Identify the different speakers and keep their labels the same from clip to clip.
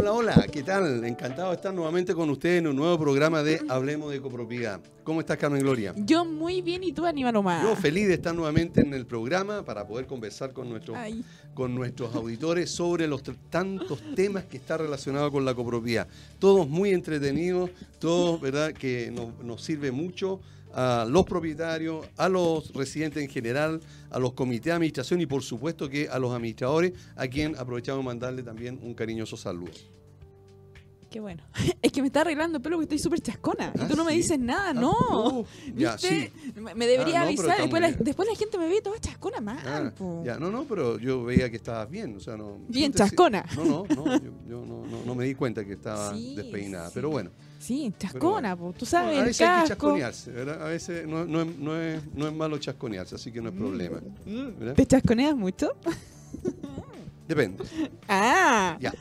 Speaker 1: Hola, hola, ¿qué tal? Encantado de estar nuevamente con ustedes en un nuevo programa de Hablemos de Copropiedad. ¿Cómo estás, Carmen Gloria?
Speaker 2: Yo muy bien, ¿y tú, Aníbal Omar?
Speaker 1: Yo feliz de estar nuevamente en el programa para poder conversar con nuestros, con nuestros auditores sobre los tantos temas que están relacionados con la copropiedad. Todos muy entretenidos, todos, ¿verdad?, que nos, nos sirve mucho a los propietarios, a los residentes en general, a los comités de administración y por supuesto que a los administradores, a quien aprovechamos mandarle también un cariñoso saludo.
Speaker 2: Qué bueno. Es que me está arreglando el pelo porque estoy súper chascona. y tú no me dices nada, ah, no. Uh,
Speaker 1: ya, sí.
Speaker 2: Me debería ah, avisar. Después la, después la, gente me ve toda chascona mal. Ah,
Speaker 1: ya, no, no, pero yo veía que estabas bien. O sea, no,
Speaker 2: bien chascona.
Speaker 1: No, no, no. Yo, no, no, me di cuenta que estaba despeinada. Pero bueno.
Speaker 2: Sí, chascona, tú sabes. a
Speaker 1: veces hay que chasconearse, ¿verdad? A veces no, no, no, es, no es malo chasconearse, así que no es problema.
Speaker 2: ¿Te chasconeas mucho?
Speaker 1: Depende.
Speaker 2: Ah.
Speaker 1: Ya.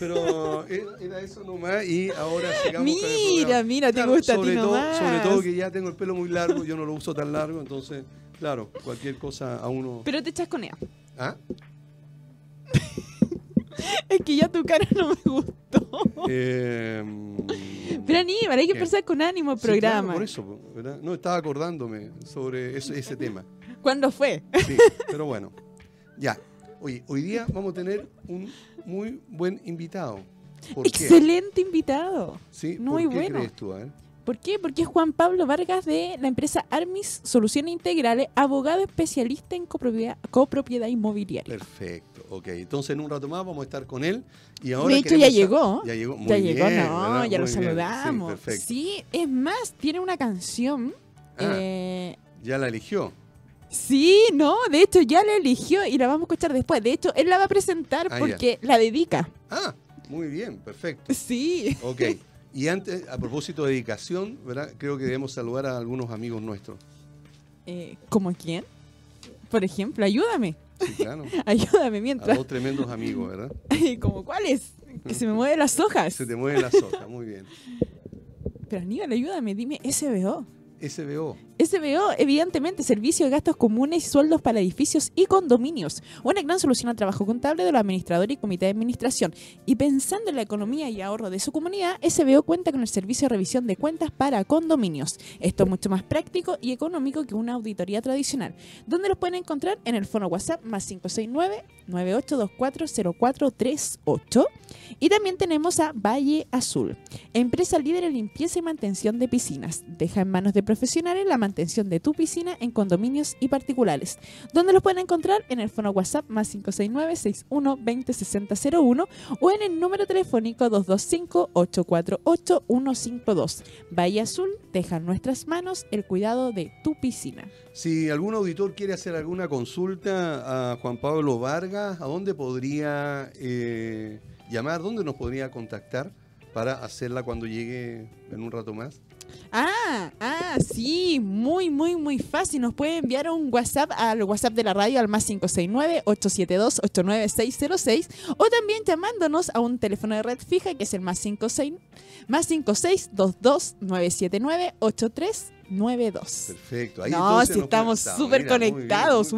Speaker 1: Pero era eso nomás y ahora sigamos
Speaker 2: Mira, mira, te gusta
Speaker 1: sobre
Speaker 2: a ti
Speaker 1: todo,
Speaker 2: nomás.
Speaker 1: Sobre todo que ya tengo el pelo muy largo, yo no lo uso tan largo, entonces, claro, cualquier cosa a uno...
Speaker 2: Pero te chasconeas.
Speaker 1: ¿Ah?
Speaker 2: es que ya tu cara no me gustó.
Speaker 1: Eh,
Speaker 2: Pero Aníbal, hay que pensar con ánimo el programa.
Speaker 1: por eso, ¿verdad? No, estaba acordándome sobre ese, ese tema.
Speaker 2: ¿Cuándo fue?
Speaker 1: Sí, pero bueno. Ya. Oye, hoy día vamos a tener un muy buen invitado.
Speaker 2: Excelente invitado.
Speaker 1: Sí,
Speaker 2: muy
Speaker 1: ¿por qué
Speaker 2: bueno.
Speaker 1: crees tú?
Speaker 2: ¿Por qué? Porque es Juan Pablo Vargas de la empresa Armis Soluciones Integrales, abogado especialista en copropiedad, copropiedad inmobiliaria.
Speaker 1: Perfecto, ok. Entonces en un rato más vamos a estar con él. Y ahora
Speaker 2: de hecho ya llegó.
Speaker 1: Ya llegó, muy
Speaker 2: ya
Speaker 1: bien,
Speaker 2: llegó, no, ya lo
Speaker 1: saludamos.
Speaker 2: Sí, sí, es más, tiene una canción.
Speaker 1: Ah, eh, ya la eligió.
Speaker 2: Sí, no, de hecho ya la eligió y la vamos a escuchar después. De hecho, él la va a presentar ah, porque la dedica.
Speaker 1: Ah, muy bien, perfecto.
Speaker 2: Sí.
Speaker 1: Ok. Y antes, a propósito de dedicación, ¿verdad? Creo que debemos saludar a algunos amigos nuestros.
Speaker 2: Eh, ¿Como quién? Por ejemplo, ayúdame.
Speaker 1: Sí, claro.
Speaker 2: ayúdame mientras.
Speaker 1: A dos tremendos amigos, ¿verdad?
Speaker 2: ¿Como cuáles? Que se me mueven las hojas.
Speaker 1: Se te mueven las hojas, muy bien.
Speaker 2: Pero Aníbal, ayúdame, dime SBO.
Speaker 1: SBO.
Speaker 2: SBO, evidentemente, servicio de gastos comunes y sueldos para edificios y condominios. Una gran solución al trabajo contable de los administradores y comité de administración. Y pensando en la economía y ahorro de su comunidad, SBO cuenta con el servicio de revisión de cuentas para condominios. Esto es mucho más práctico y económico que una auditoría tradicional. ¿Dónde los pueden encontrar? En el fono WhatsApp más 569 98240438. Y también tenemos a Valle Azul, empresa líder en limpieza y mantención de piscinas. Deja en manos de profesionales la mantención de tu piscina en condominios y particulares. ¿Dónde los pueden encontrar? En el fono WhatsApp más 569-6120-6001 o en el número telefónico 225-848-152. Valle Azul deja en nuestras manos el cuidado de tu piscina.
Speaker 1: Si algún auditor quiere hacer alguna consulta a Juan Pablo Vargas, ¿a dónde podría eh, llamar? ¿Dónde nos podría contactar para hacerla cuando llegue en un rato más?
Speaker 2: Ah, ah, sí, muy, muy, muy fácil. Nos puede enviar un WhatsApp al WhatsApp de la radio al más 569-872-89606 o también llamándonos a un teléfono de red fija que es el más 56 más 5622 979 83 92.
Speaker 1: Perfecto.
Speaker 2: Ahí no, si estamos súper conectados.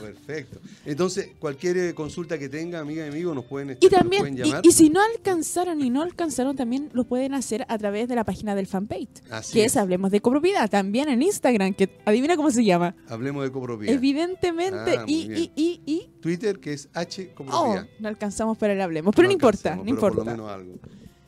Speaker 1: perfecto. Entonces, cualquier eh, consulta que tenga, amiga y amigo, nos pueden,
Speaker 2: y también, Y, si no alcanzaron y no alcanzaron, también lo pueden hacer a través de la página del fanpage. que es. Hablemos de Copropiedad. También en Instagram, que adivina cómo se llama.
Speaker 1: Hablemos de Copropiedad.
Speaker 2: Evidentemente. Ah, y, y, y, y,
Speaker 1: Twitter, que es H Copropiedad.
Speaker 2: Oh, no alcanzamos para el Hablemos. Pero no, importa, no importa.
Speaker 1: Por lo menos algo.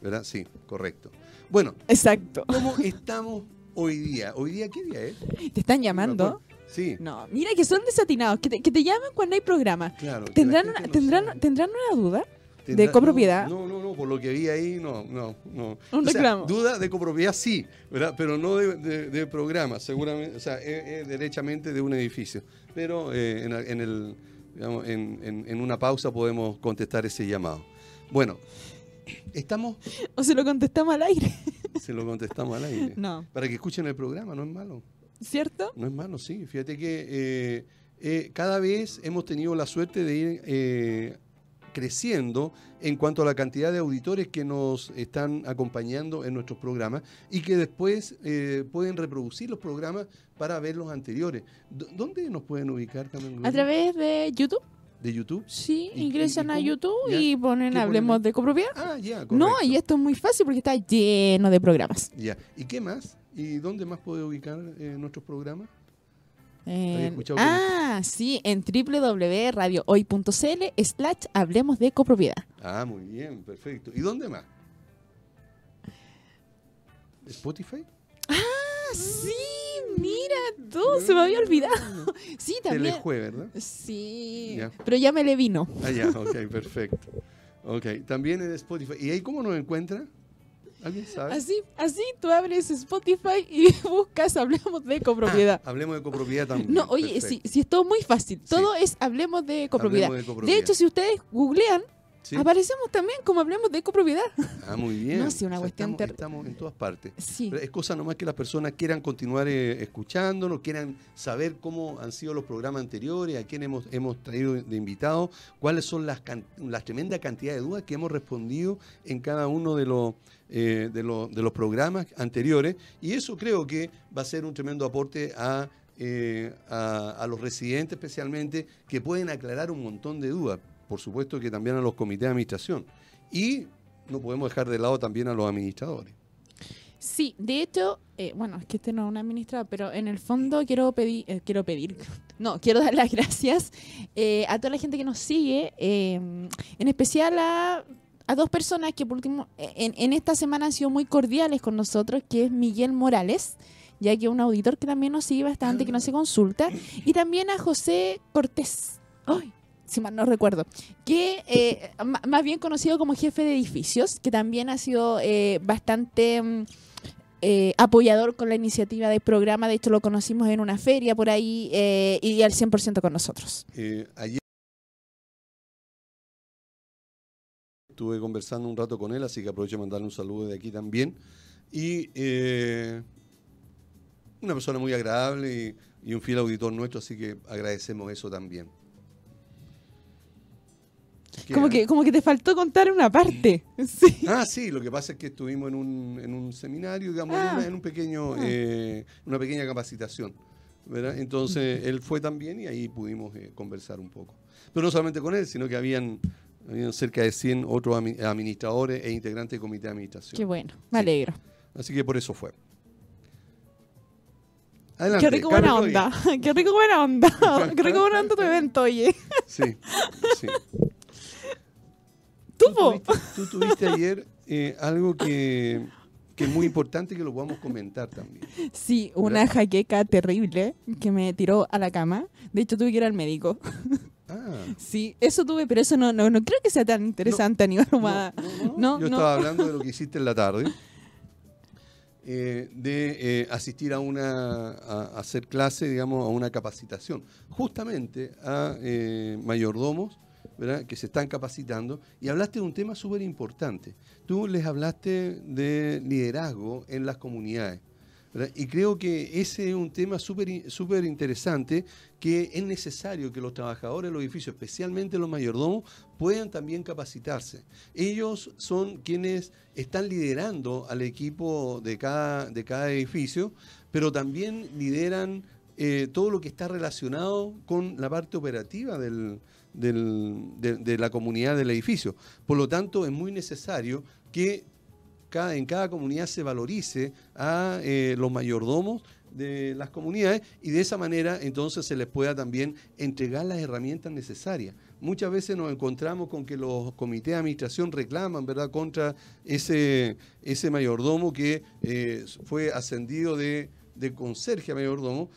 Speaker 1: ¿Verdad? Sí, correcto. Bueno.
Speaker 2: Exacto.
Speaker 1: ¿Cómo estamos hoy día. ¿Hoy día qué día es?
Speaker 2: ¿Te están llamando?
Speaker 1: Sí.
Speaker 2: No, mira que son desatinados, que te, que te llaman cuando hay programa.
Speaker 1: Claro.
Speaker 2: ¿Tendrán, una, ¿tendrán, ¿Tendrán una duda? ¿De copropiedad?
Speaker 1: No, no, no, por lo que vi ahí, no, no, no.
Speaker 2: Un reclamo.
Speaker 1: duda de copropiedad sí, ¿verdad? Pero no de, de, programa, seguramente, o sea, es, derechamente de un edificio. Pero eh, en, en, el, digamos, en, en, una pausa podemos contestar ese llamado. Bueno, estamos...
Speaker 2: O se lo contestamos al aire.
Speaker 1: Se lo contestamos al aire.
Speaker 2: No.
Speaker 1: Para que escuchen el programa, no es malo.
Speaker 2: ¿Cierto?
Speaker 1: No es malo, sí. Fíjate que eh, eh, cada vez hemos tenido la suerte de ir eh, creciendo en cuanto a la cantidad de auditores que nos están acompañando en nuestros programas y que después pueden reproducir los programas para ver los anteriores. ¿Dónde nos pueden ubicar,
Speaker 2: A través de YouTube.
Speaker 1: ¿De YouTube?
Speaker 2: Sí,
Speaker 1: ¿Y-
Speaker 2: ingresan
Speaker 1: y- y
Speaker 2: a? YouTube
Speaker 1: ¿Ya?
Speaker 2: y ponen
Speaker 1: ¿Qué
Speaker 2: Hablemos
Speaker 1: ponen?
Speaker 2: de copropiedad.
Speaker 1: Ah, ya, correcto.
Speaker 2: No, y esto es muy fácil porque está lleno de programas.
Speaker 1: Ya. ¿Y qué más? ¿Y dónde más puede ubicar eh, nuestros programas? Que-
Speaker 2: ah, sí, en www.radiohoy.cl slash Hablemos de copropiedad.
Speaker 1: Ah, muy bien, perfecto. ¿Y dónde más? ¿Spotify?
Speaker 2: Sí, mira tú, se me había olvidado. Sí, también.
Speaker 1: Telejue, ¿verdad?
Speaker 2: Sí,
Speaker 1: Ya.
Speaker 2: pero ya me le vino.
Speaker 1: Ah, ya, ok, perfecto. Ok, también en Spotify. ¿Y ahí cómo nos encuentra? ¿Alguien sabe?
Speaker 2: Así, así tú abres Spotify y buscas Hablemos de copropiedad.
Speaker 1: Ah, hablemos de copropiedad también.
Speaker 2: no, oye, sí,
Speaker 1: perfecto.
Speaker 2: sí, es todo muy fácil. Todo es Hablemos de copropiedad.
Speaker 1: Hablemos de
Speaker 2: De
Speaker 1: copropiedad.
Speaker 2: hecho, si ustedes googlean,
Speaker 1: ¿Sí?
Speaker 2: aparecemos también como Hablemos de copropiedad.
Speaker 1: Ah, muy bien.
Speaker 2: No, sí, una cuestión
Speaker 1: estamos, estamos en todas partes.
Speaker 2: Sí.
Speaker 1: Pero es cosa nomás que las personas quieran continuar eh, escuchándonos, quieran saber cómo han sido los programas anteriores, a quién hemos, hemos traído de invitados, cuáles son las, las tremenda cantidad de dudas que hemos respondido en cada uno de los, eh, de, los, de los programas anteriores. Y eso creo que va a ser un tremendo aporte a, eh, a, a los residentes especialmente, que pueden aclarar un montón de dudas. Por supuesto que también a los comités de administración. Y no podemos dejar de lado también a los administradores.
Speaker 2: Sí, de hecho, eh, bueno, es que este no es un administrador, pero en el fondo quiero pedir, eh, quiero pedir, no, quiero dar las gracias eh, a toda la gente que nos sigue, eh, en especial a, a dos personas que por último en, en esta semana han sido muy cordiales con nosotros, que es Miguel Morales, ya que es un auditor que también nos sigue bastante, que nos se consulta, y también a José Cortés. ¡Ay! Si mal no recuerdo, que eh, más bien conocido como jefe de edificios, que también ha sido eh, bastante mm, eh, apoyador con la iniciativa del programa, de hecho lo conocimos en una feria por ahí eh, y al 100% con nosotros.
Speaker 1: Ayer estuve conversando un rato con él, así que aprovecho de mandarle un saludo de aquí también. Y una persona muy agradable y un fiel auditor nuestro, así que agradecemos eso también. ¿Qué,
Speaker 2: Como que, como que te faltó contar una parte. Sí.
Speaker 1: Ah, sí, lo que pasa es que estuvimos en un, en un seminario, digamos, en,
Speaker 2: Ah.
Speaker 1: una, en un pequeño,
Speaker 2: Ah.
Speaker 1: eh, una pequeña capacitación. ¿verdad? Entonces él fue también y ahí pudimos eh, conversar un poco. Pero no solamente con él, sino que habían, habían cerca de 100 otros administradores e integrantes del comité de administración.
Speaker 2: Qué bueno, me
Speaker 1: Sí.
Speaker 2: alegro.
Speaker 1: Así que por eso fue. Adelante,
Speaker 2: Qué rico buena onda. Qué rico buena onda. Qué rico buena onda tu evento, oye.
Speaker 1: Sí, sí.
Speaker 2: Tú,
Speaker 1: tuviste, tú tuviste ayer eh, algo que, que es muy importante que lo podamos comentar también.
Speaker 2: Sí, una jaqueca terrible que me tiró a la cama. De hecho, tuve que ir al médico.
Speaker 1: Ah.
Speaker 2: Sí, eso tuve, pero eso no, no, no creo que sea tan interesante a nivel humano. No,
Speaker 1: Yo
Speaker 2: no.
Speaker 1: estaba hablando de lo que hiciste en la tarde, eh, de eh, asistir a una a, a hacer clase, digamos, a una capacitación, justamente a eh, mayordomos, que se están capacitando, y hablaste de un tema súper importante. Tú les hablaste de liderazgo en las comunidades. Y creo que ese es un tema súper interesante que es necesario que los trabajadores de los edificios, especialmente los mayordomos, puedan también capacitarse. Ellos son quienes están liderando al equipo de cada, de cada edificio, pero también lideran eh, todo lo que está relacionado con la parte operativa del, de, la comunidad del edificio. Por lo tanto, es muy necesario que en cada comunidad se valorice a eh, los mayordomos de las comunidades y de esa manera entonces se les pueda también entregar las herramientas necesarias. Muchas veces nos encontramos con que los comités de administración reclaman, ¿verdad?, contra ese, ese mayordomo que eh, fue ascendido de, de conserje a mayordomo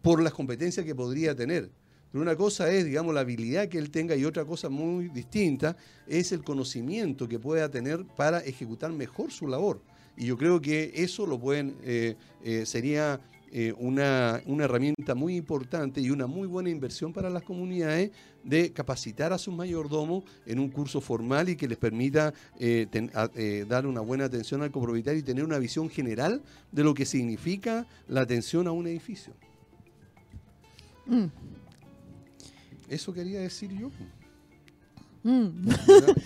Speaker 1: por las competencias que podría tener. Pero una cosa es, digamos, la habilidad que él tenga y otra cosa muy distinta es el conocimiento que pueda tener para ejecutar mejor su labor. Y yo creo que eso lo pueden, eh, eh, sería eh, una, una herramienta muy importante y una muy buena inversión para las comunidades de capacitar a sus mayordomos en un curso formal y que les permita dar una buena atención al copropietario y tener una visión general de lo que significa la atención a un edificio.
Speaker 2: Mm,
Speaker 1: Eso quería decir yo.
Speaker 2: mm.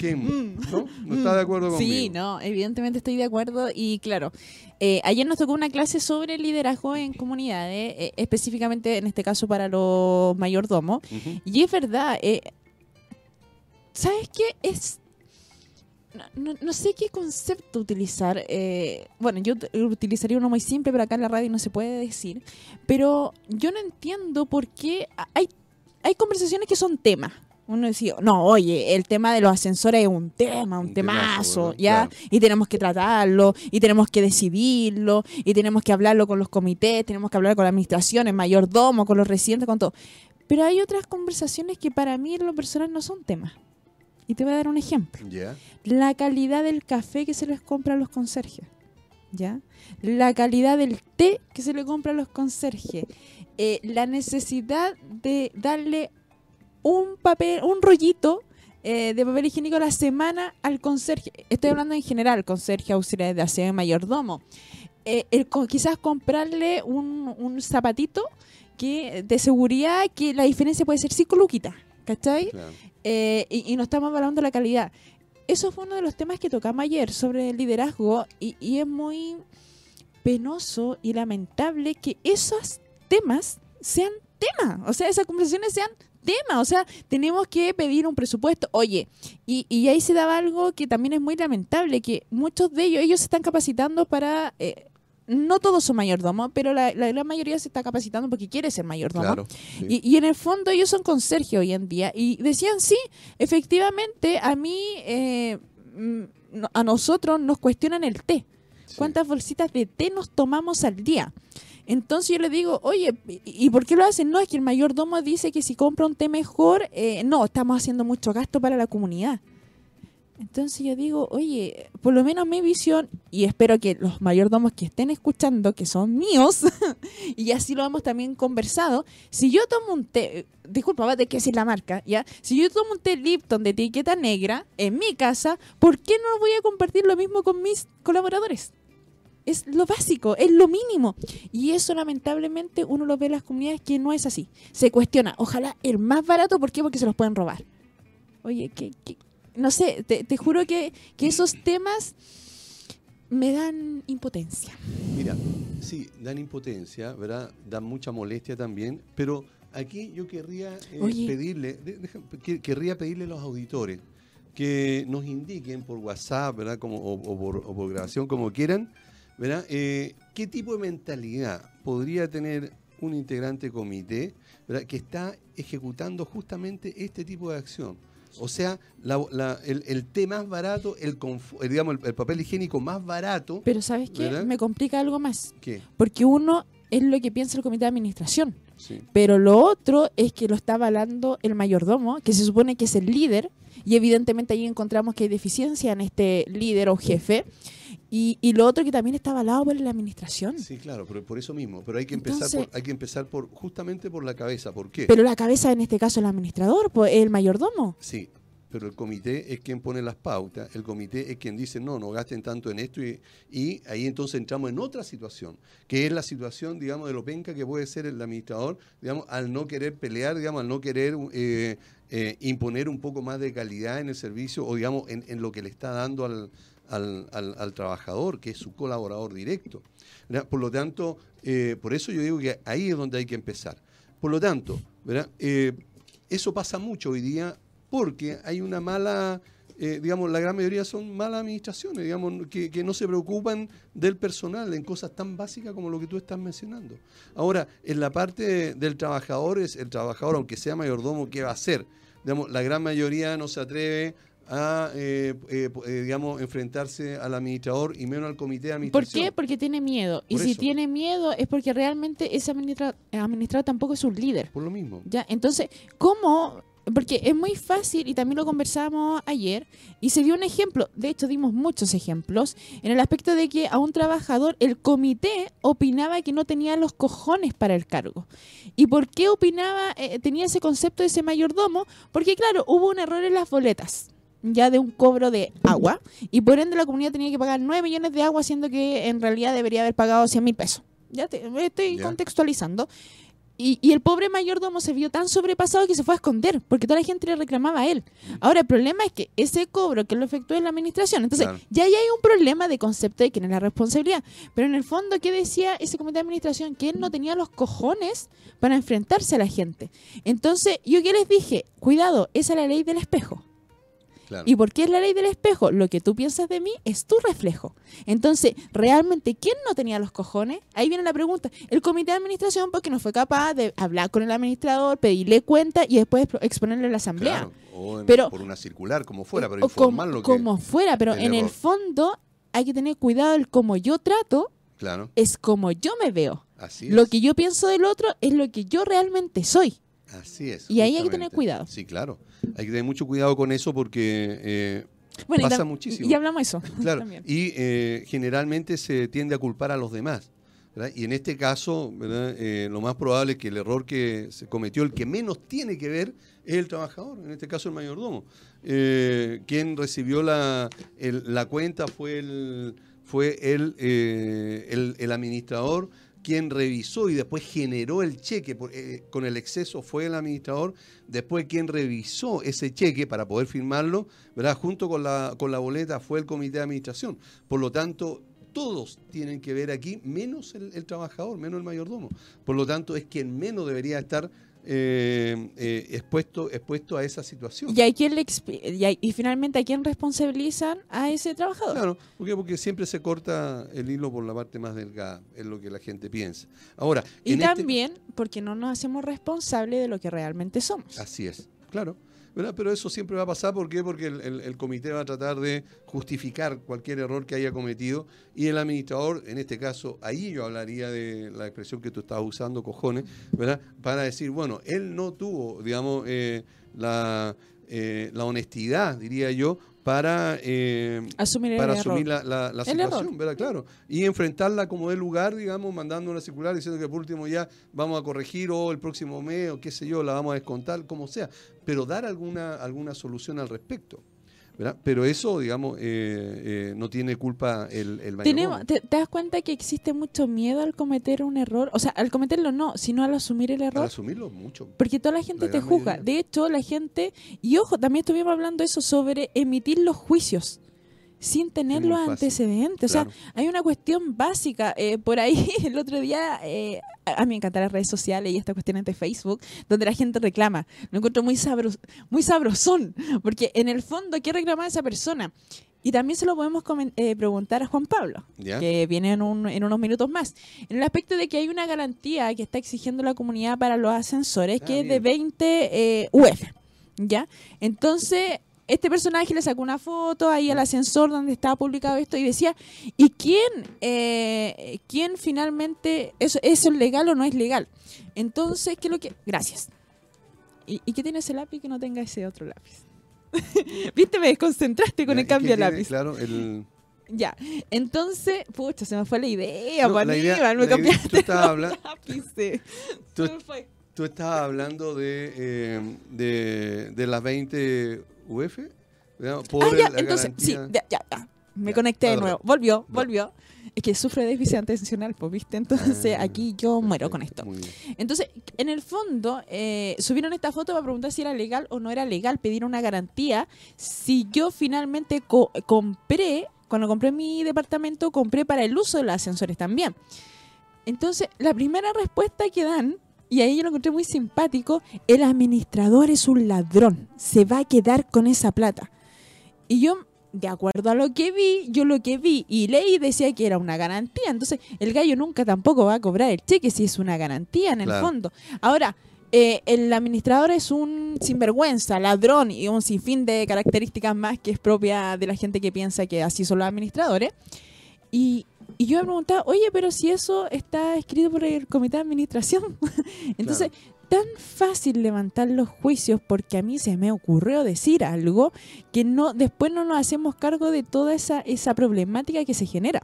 Speaker 2: Mm.
Speaker 1: ¿No? ¿No está de acuerdo conmigo?
Speaker 2: Sí, no, evidentemente estoy de acuerdo y claro, eh, ayer nos tocó una clase sobre liderazgo en comunidades, eh, específicamente en este caso para los mayordomos, y es verdad, eh, ¿sabes qué? Es no, sé qué concepto utilizar. Bueno, yo utilizaría uno muy simple, pero acá en la radio no se puede decir. Pero yo no entiendo por qué hay, hay conversaciones que son temas. Uno decía, no, oye, el tema de los ascensores es un tema, un, temazo, ¿ya? Y tenemos que tratarlo, y tenemos que decidirlo, y tenemos que hablarlo con los comités, tenemos que hablar con la administración, el mayordomo, con los residentes, con todo. Pero hay otras conversaciones que para mí en lo personal no son temas. Y te voy a dar un ejemplo. La calidad del café que se les compra a los conserjes. ¿Ya? La calidad del té que se le compra a los conserjes. Eh, la necesidad de darle un papel, un rollito eh, de papel higiénico a la semana al conserje. Estoy hablando en general, conserje, auxiliar de aseo, mayordomo. Eh, quizás comprarle un, un, zapatito que de seguridad que la diferencia puede ser cinco luquitas. ¿Cachai? Eh, y, no estamos hablando de la calidad. Eso fue uno de los temas que tocamos ayer sobre el liderazgo y, es muy penoso y lamentable que esos temas sean temas, o sea, esas conversaciones sean temas, o sea, tenemos que pedir un presupuesto. Oye, y, y, ahí se daba algo que también es muy lamentable, que muchos de ellos, ellos se están capacitando para eh, no todos son mayordomos, pero la, gran mayoría se está capacitando porque quiere ser mayordomo. y, en el fondo ellos son conserje hoy en día. Y decían, sí, efectivamente, a mí, eh, mm, a nosotros nos cuestionan el té. ¿Cuántas bolsitas de té nos tomamos al día? Entonces yo le digo, oye, ¿y por qué lo hacen? No, es que el mayordomo dice que si compra un té mejor, eh, no, estamos haciendo mucho gasto para la comunidad. Entonces yo digo, oye, por lo menos mi visión, y espero que los mayordomos que estén escuchando, que son míos, y así lo hemos también conversado, si yo tomo un té, disculpa, de que decir la marca, ¿ya? Si yo tomo un té Lipton de etiqueta negra en mi casa, ¿por qué no voy a compartir lo mismo con mis colaboradores? Es lo básico, es lo mínimo. Y eso lamentablemente uno lo ve en las comunidades que no es así. Se cuestiona, ojalá el más barato, ¿por qué? Porque se los pueden robar. Oye, ¿qué, qué, no sé, te, juro que, esos temas me dan impotencia.
Speaker 1: Mira, sí, dan impotencia, ¿verdad? Dan mucha molestia también, pero aquí yo querría eh, pedirle, querría pedirle a los auditores que nos indiquen por WhatsApp, ¿verdad? Como, o, por, grabación, como quieran, ¿verdad? Eh, ¿Qué tipo de mentalidad podría tener un integrante comité ¿verdad? que está ejecutando justamente este tipo de acción? O sea, el, té más barato, el, digamos, el, papel higiénico más barato.
Speaker 2: Pero ¿sabes qué? Me complica algo más. ¿Qué? Porque uno es lo que piensa el comité de administración. Pero lo otro es que lo está avalando el mayordomo, que se supone que es el líder, y evidentemente ahí encontramos que hay deficiencia en este líder o jefe. Y, y, lo otro que también está avalado por la administración.
Speaker 1: Sí, claro, pero por eso mismo. Pero hay que empezar, por, hay que empezar por justamente por la cabeza. ¿Por qué?
Speaker 2: Pero la cabeza en este caso el administrador, el mayordomo.
Speaker 1: Sí, pero el comité es quien pone las pautas, el comité es quien dice, no, no gasten tanto en esto y, y ahí entonces entramos en otra situación, que es la situación, digamos, de lo penca que puede ser el administrador, digamos, al no querer pelear, digamos, al no querer eh, eh, imponer un poco más de calidad en el servicio o, digamos, en, en lo que le está dando al, al, al, trabajador, que es su colaborador directo. Por lo tanto, eh, por eso yo digo que ahí es donde hay que empezar. Por lo tanto. Eh, eso pasa mucho hoy día porque hay una mala, eh, digamos, la gran mayoría son malas administraciones, digamos, que, que, no se preocupan del personal en cosas tan básicas como lo que tú estás mencionando. Ahora, en la parte del trabajador, es el trabajador, aunque sea mayordomo, ¿qué va a hacer? Digamos, la gran mayoría no se atreve a, eh, eh, eh, digamos, enfrentarse al administrador y menos al comité de administración.
Speaker 2: ¿Por qué? Porque tiene miedo. y si tiene miedo es porque realmente ese administrador, administrador tampoco es un líder.
Speaker 1: Por lo mismo.
Speaker 2: ¿Ya? Entonces, ¿cómo porque es muy fácil y también lo conversamos ayer y se dio un ejemplo, de hecho dimos muchos ejemplos, en el aspecto de que a un trabajador el comité opinaba que no tenía los cojones para el cargo. ¿Y por qué opinaba, eh, tenía ese concepto de ese mayordomo? Porque claro, hubo un error en las boletas ya de un cobro de agua y por ende la comunidad tenía que pagar 9 millones de agua siendo que en realidad debería haber pagado 100 mil pesos. Ya te, estoy contextualizando. Y, el pobre mayordomo se vio tan sobrepasado que se fue a esconder, porque toda la gente le reclamaba a él. Ahora, el problema es que ese cobro que lo efectuó en la administración, entonces ya hay un problema de concepto de quién es la responsabilidad. Pero en el fondo, ¿qué decía ese comité de administración? Que él no tenía los cojones para enfrentarse a la gente. Entonces, yo que les dije, cuidado, esa es la ley del espejo. ¿Y por qué es la ley del espejo? Lo que tú piensas de mí es tu reflejo. Entonces, realmente, ¿quién no tenía los cojones? Ahí viene la pregunta. El comité de administración porque no fue capaz de hablar con el administrador, pedirle cuenta y después exponerle a la asamblea.
Speaker 1: o pero, por una circular, como fuera, pero informarlo.
Speaker 2: Como, fuera, pero en el fondo hay que tener cuidado el cómo yo trato
Speaker 1: claro.
Speaker 2: es como yo me veo. Lo que yo pienso del otro es lo que yo realmente soy.
Speaker 1: Así es.
Speaker 2: Y ahí hay que tener cuidado.
Speaker 1: Sí, claro. Hay que tener mucho cuidado con eso porque eh, pasa muchísimo.
Speaker 2: Y hablamos eso.
Speaker 1: Claro. Y eh, generalmente se tiende a culpar a los demás. Y en este caso, eh, lo más probable es que el error que se cometió, el que menos tiene que ver, es el trabajador, en este caso el mayordomo. quien recibió la, la cuenta fue el, fue el, el, el administrador quien revisó y después generó el cheque eh, con el exceso fue el administrador, después quien revisó ese cheque para poder firmarlo, ¿verdad? junto con la, con la boleta fue el comité de administración. Por lo tanto, todos tienen que ver aquí, menos el, el trabajador, menos el mayordomo. Por lo tanto, es quien menos debería estar eh, eh, expuesto, expuesto a esa situación.
Speaker 2: ¿Y, hay quien le y, finalmente a quién responsabilizan a ese trabajador?
Speaker 1: Claro, porque, porque siempre se corta el hilo por la parte más delgada, es lo que la gente piensa. Ahora,
Speaker 2: y este también porque no nos hacemos responsables de lo que realmente somos.
Speaker 1: Así es, claro. Pero eso siempre va a pasar, ¿por qué? Porque el, comité va a tratar de justificar cualquier error que haya cometido y el administrador, en este caso, ahí yo hablaría de la expresión que tú estabas usando, cojones, ¿verdad? Para decir, bueno, él no tuvo, digamos, eh, la, eh, la honestidad, diría yo, para, eh,
Speaker 2: asumir,
Speaker 1: para asumir la, la, situación, ¿verdad? Claro. Y enfrentarla como de lugar, digamos, mandando una circular diciendo que por último ya vamos a corregir o el próximo mes o qué sé yo, la vamos a descontar, como sea. Pero dar alguna, alguna solución al respecto. Pero eso, digamos, eh, eh, no tiene culpa el, el
Speaker 2: Tenemos, te, das cuenta que existe mucho miedo al cometer un error? O sea, al cometerlo no, sino al asumir el error.
Speaker 1: Al asumirlo mucho.
Speaker 2: Porque toda la gente te juzga. De hecho, la gente... Y ojo, también estuvimos hablando eso sobre emitir los juicios sin tener los antecedentes. O sea, hay una cuestión básica. Eh, por ahí, el otro día, eh, a mí me encantan las redes sociales y esta cuestión de Facebook, donde la gente reclama. Lo encuentro muy, sabros, muy sabrosón, porque en el fondo, ¿qué reclama esa persona? Y también se lo podemos eh, preguntar a Juan Pablo, que viene en, en, unos minutos más. En el aspecto de que hay una garantía que está exigiendo la comunidad para los ascensores, que ah, es de 20 UF. ¿Ya? Entonces, este personaje le sacó una foto ahí al ascensor donde estaba publicado esto y decía, ¿y quién, eh, quién finalmente, eso, eso es legal o no es legal? Entonces, ¿qué es lo que...? Gracias. ¿Y, qué tiene ese lápiz que no tenga ese otro lápiz? Viste, me desconcentraste con el cambio de lápiz.
Speaker 1: Claro, el...
Speaker 2: Ya, entonces, pucha, se me fue la idea, no, la idea, me cambiaste tú estabas hablando,
Speaker 1: tú, estabas hablando de, eh, de, de las 20 UF.
Speaker 2: Por ah, ya, entonces, sí, ya, ya, Me conecté de nuevo. Volvió, volvió. Es que sufre de déficit atencional, pues, ¿viste? Entonces ah, aquí yo muero con esto. Entonces, en el fondo, eh, subieron esta foto para preguntar si era legal o no era legal pedir una garantía. Si yo finalmente compré, cuando compré mi departamento, compré para el uso de los ascensores también. Entonces, la primera respuesta que dan y ahí yo lo encontré muy simpático. El administrador es un ladrón. Se va a quedar con esa plata. Y yo, de acuerdo a lo que vi, yo lo que vi y leí decía que era una garantía. Entonces, el gallo nunca tampoco va a cobrar el cheque si es una garantía en el fondo. Ahora, eh, el administrador es un sinvergüenza, ladrón y un sinfín de características más que es propia de la gente que piensa que así son los administradores. Y, y yo me preguntaba, oye, pero si eso está escrito por el comité de administración. Entonces, tan fácil levantar los juicios porque a mí se me ocurrió decir algo que no después no nos hacemos cargo de toda esa, esa problemática que se genera.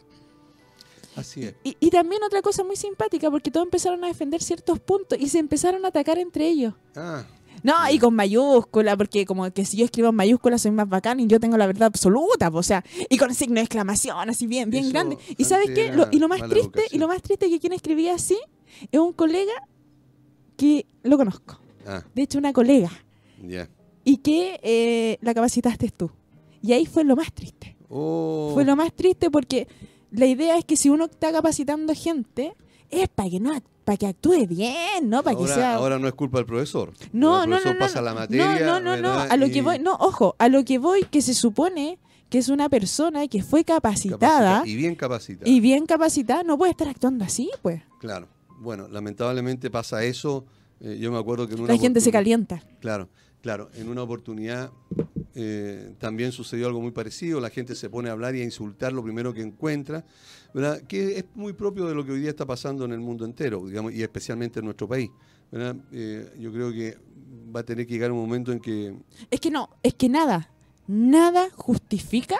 Speaker 1: Así es.
Speaker 2: Y, y, también otra cosa muy simpática, porque todos empezaron a defender ciertos puntos y se empezaron a atacar entre ellos.
Speaker 1: Ah.
Speaker 2: No, y con mayúscula, porque como que si yo escribo en mayúscula soy más bacán y yo tengo la verdad absoluta, o sea, y con signo de exclamación, así bien, bien grande. ¿Y sabes qué? y lo más triste, y lo más triste que quien escribía así es un colega que lo conozco. Ah. De hecho, una colega. Y que eh, la capacitaste tú. Y ahí fue lo más triste.
Speaker 1: Oh.
Speaker 2: Fue lo más triste porque la idea es que si uno está capacitando gente, es para que no para que actúe bien, ¿no? Para
Speaker 1: ahora,
Speaker 2: que sea...
Speaker 1: ahora no es culpa del profesor.
Speaker 2: No,
Speaker 1: el
Speaker 2: no,
Speaker 1: profesor
Speaker 2: no,
Speaker 1: pasa
Speaker 2: no,
Speaker 1: la materia.
Speaker 2: no, no, no, a lo que voy, no, ojo, a lo que voy que se supone que es una persona que fue capacitada
Speaker 1: capacita- Y bien capacitada.
Speaker 2: y bien capacitada, no puede estar actuando así, pues.
Speaker 1: Claro. Bueno, lamentablemente pasa eso. Eh, yo me acuerdo que en una
Speaker 2: La gente se calienta.
Speaker 1: Claro, claro. En una oportunidad eh, también sucedió algo muy parecido. La gente se pone a hablar y a insultar lo primero que encuentra, ¿verdad? Que es muy propio de lo que hoy día está pasando en el mundo entero, digamos, y especialmente en nuestro país. ¿verdad? Eh, yo creo que va a tener que llegar un momento en que
Speaker 2: Es que no, es que nada, nada justifica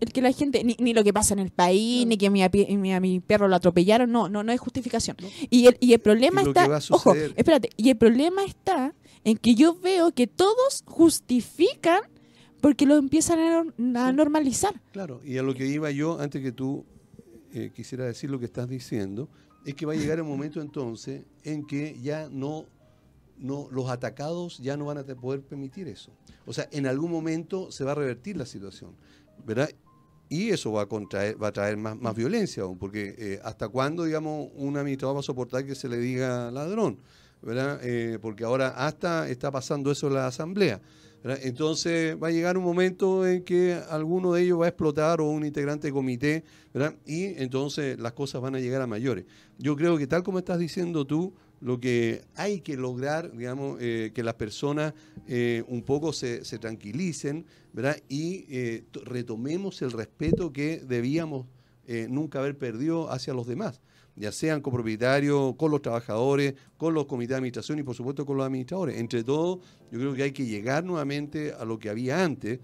Speaker 2: el que la gente, ni, ni lo que pasa en el país,
Speaker 1: Claro.
Speaker 2: ni que mi, api- mi- a mi perro lo atropellaron, no, no, no es justificación. Y, el, y el problema
Speaker 1: Y
Speaker 2: está,
Speaker 1: a
Speaker 2: ojo, espérate, y el problema está en que yo veo que todos justifican porque lo empiezan a, normalizar.
Speaker 1: Claro, y a lo que iba yo, antes que tú eh, quisiera decir lo que estás diciendo, es que va a llegar el momento entonces en que ya no, no, los atacados ya no van a poder permitir eso. O sea, en algún momento se va a revertir la situación, ¿verdad? Y eso va a, contraer, va a traer más, más violencia aún, porque eh, ¿hasta cuándo, digamos, un administrador va a soportar que se le diga ladrón? Eh, porque ahora hasta está pasando eso en la asamblea. Entonces va a llegar un momento en que alguno de ellos va a explotar o un integrante de comité, y entonces las cosas van a llegar a mayores. Yo creo que tal como estás diciendo tú, lo que hay que lograr, digamos, eh, que las personas eh, un poco se, tranquilicen, ¿verdad? Y retomemos el respeto que debíamos nunca haber perdido hacia los demás, ya sean copropietarios, con los trabajadores, con los comités de administración y por supuesto con los administradores. Entre todo, yo creo que hay que llegar nuevamente a lo que había antes,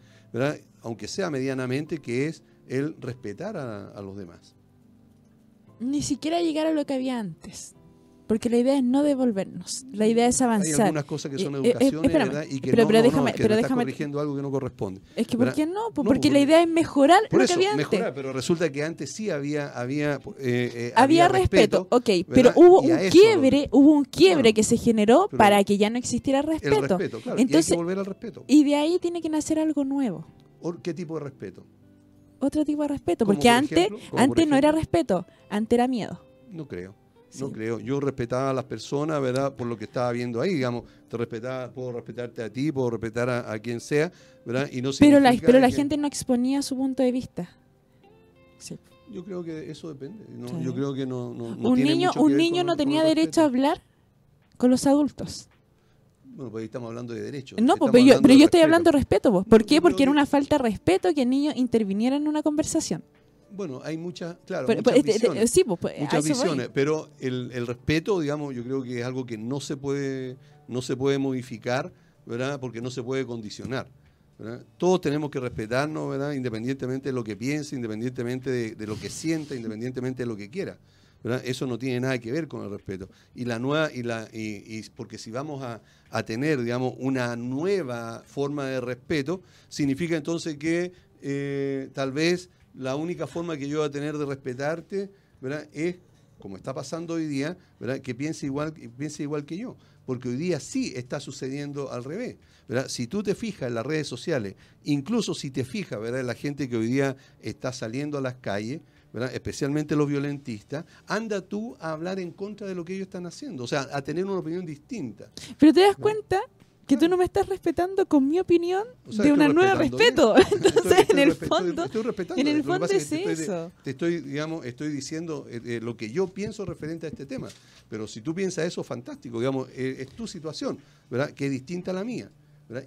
Speaker 1: aunque sea medianamente, que es el respetar a los demás.
Speaker 2: Ni siquiera llegar a lo que había antes. Porque la idea es no devolvernos. La idea es
Speaker 1: Hay
Speaker 2: avanzar.
Speaker 1: algunas cosas que son
Speaker 2: Eh, eh,
Speaker 1: educaciones,
Speaker 2: espérame,
Speaker 1: ¿verdad? Y que
Speaker 2: pero-
Speaker 1: no,
Speaker 2: pero
Speaker 1: no, no,
Speaker 2: déjame-
Speaker 1: que
Speaker 2: pero
Speaker 1: estás
Speaker 2: déjame-
Speaker 1: corrigiendo algo que no corresponde.
Speaker 2: Es que, ¿por qué no? Pues porque la idea es mejorar
Speaker 1: Por
Speaker 2: lo
Speaker 1: eso,
Speaker 2: que había antes.
Speaker 1: mejorar, pero resulta que antes sí había, había, eh, eh,
Speaker 2: Había respeto, ok, pero hubo
Speaker 1: Y
Speaker 2: un
Speaker 1: eso
Speaker 2: quiebre, hubo un quiebre que se generó para que ya no existiera
Speaker 1: El
Speaker 2: respeto.
Speaker 1: respeto, claro. y hay
Speaker 2: Entonces,
Speaker 1: que volver al respeto.
Speaker 2: y de ahí tiene que nacer algo nuevo,
Speaker 1: ¿O ¿Qué tipo de respeto?
Speaker 2: otro tipo de respeto,
Speaker 1: ¿Como
Speaker 2: porque
Speaker 1: por
Speaker 2: antes, antes no era respeto, antes era miedo.
Speaker 1: No creo. No creo. Yo respetaba a las personas, ¿verdad? Por lo que estaba viendo ahí, digamos. Te respetaba, puedo respetarte a ti, puedo respetar a, a quien sea, ¿verdad? Y no
Speaker 2: Pero la, pero la
Speaker 1: que-
Speaker 2: gente no exponía su punto de vista. Sí.
Speaker 1: Yo creo que eso depende. ¿no?
Speaker 2: Sí.
Speaker 1: Yo creo que no, no, no
Speaker 2: un
Speaker 1: tiene
Speaker 2: niño,
Speaker 1: mucho
Speaker 2: un niño
Speaker 1: con
Speaker 2: no tenía derecho a hablar con los adultos.
Speaker 1: Bueno, pues ahí estamos hablando de derechos.
Speaker 2: No, pues, pero yo, pero yo estoy hablando de respeto. ¿vos? ¿Por qué? Porque era una falta de respeto que el niño interviniera en una conversación.
Speaker 1: Bueno, hay muchas, claro,
Speaker 2: Pero-
Speaker 1: muchas
Speaker 2: este- sí, pues, pues,
Speaker 1: muchas visiones, pero el, el respeto, digamos, yo creo que es algo que no se puede, no se puede modificar, ¿verdad? Porque no se puede condicionar. ¿verdad? Todos tenemos que respetarnos, ¿verdad? Independientemente de lo que piense, independientemente de, de lo que sienta, independientemente de lo que quiera. ¿verdad? Eso no tiene nada que ver con el respeto. Y la nueva, y la, y, y porque si vamos a, a tener, digamos, una nueva forma de respeto, significa entonces que eh, tal vez la única forma que yo voy a tener de respetarte, ¿verdad? Es, como está pasando hoy día, ¿verdad? Que piense igual, que piense igual que yo. Porque hoy día sí está sucediendo al revés. ¿verdad? Si tú te fijas en las redes sociales, incluso si te fijas ¿verdad? en la gente que hoy día está saliendo a las calles, ¿verdad? especialmente los violentistas, anda tú a hablar en contra de lo que ellos están haciendo, o sea, a tener una opinión distinta.
Speaker 2: Pero te das cuenta que tú no me estás respetando con mi opinión
Speaker 1: O sea,
Speaker 2: de una nueva respeto.
Speaker 1: bien.
Speaker 2: Entonces,
Speaker 1: Estoy-
Speaker 2: en el
Speaker 1: estoy-
Speaker 2: fondo,
Speaker 1: estoy
Speaker 2: en el
Speaker 1: que
Speaker 2: fondo es
Speaker 1: que
Speaker 2: eso.
Speaker 1: te estoy, digamos, estoy diciendo eh, eh, lo que yo pienso referente a este tema. Pero si tú piensas eso, fantástico, digamos, eh, es tu situación, ¿verdad? Que es distinta a la mía.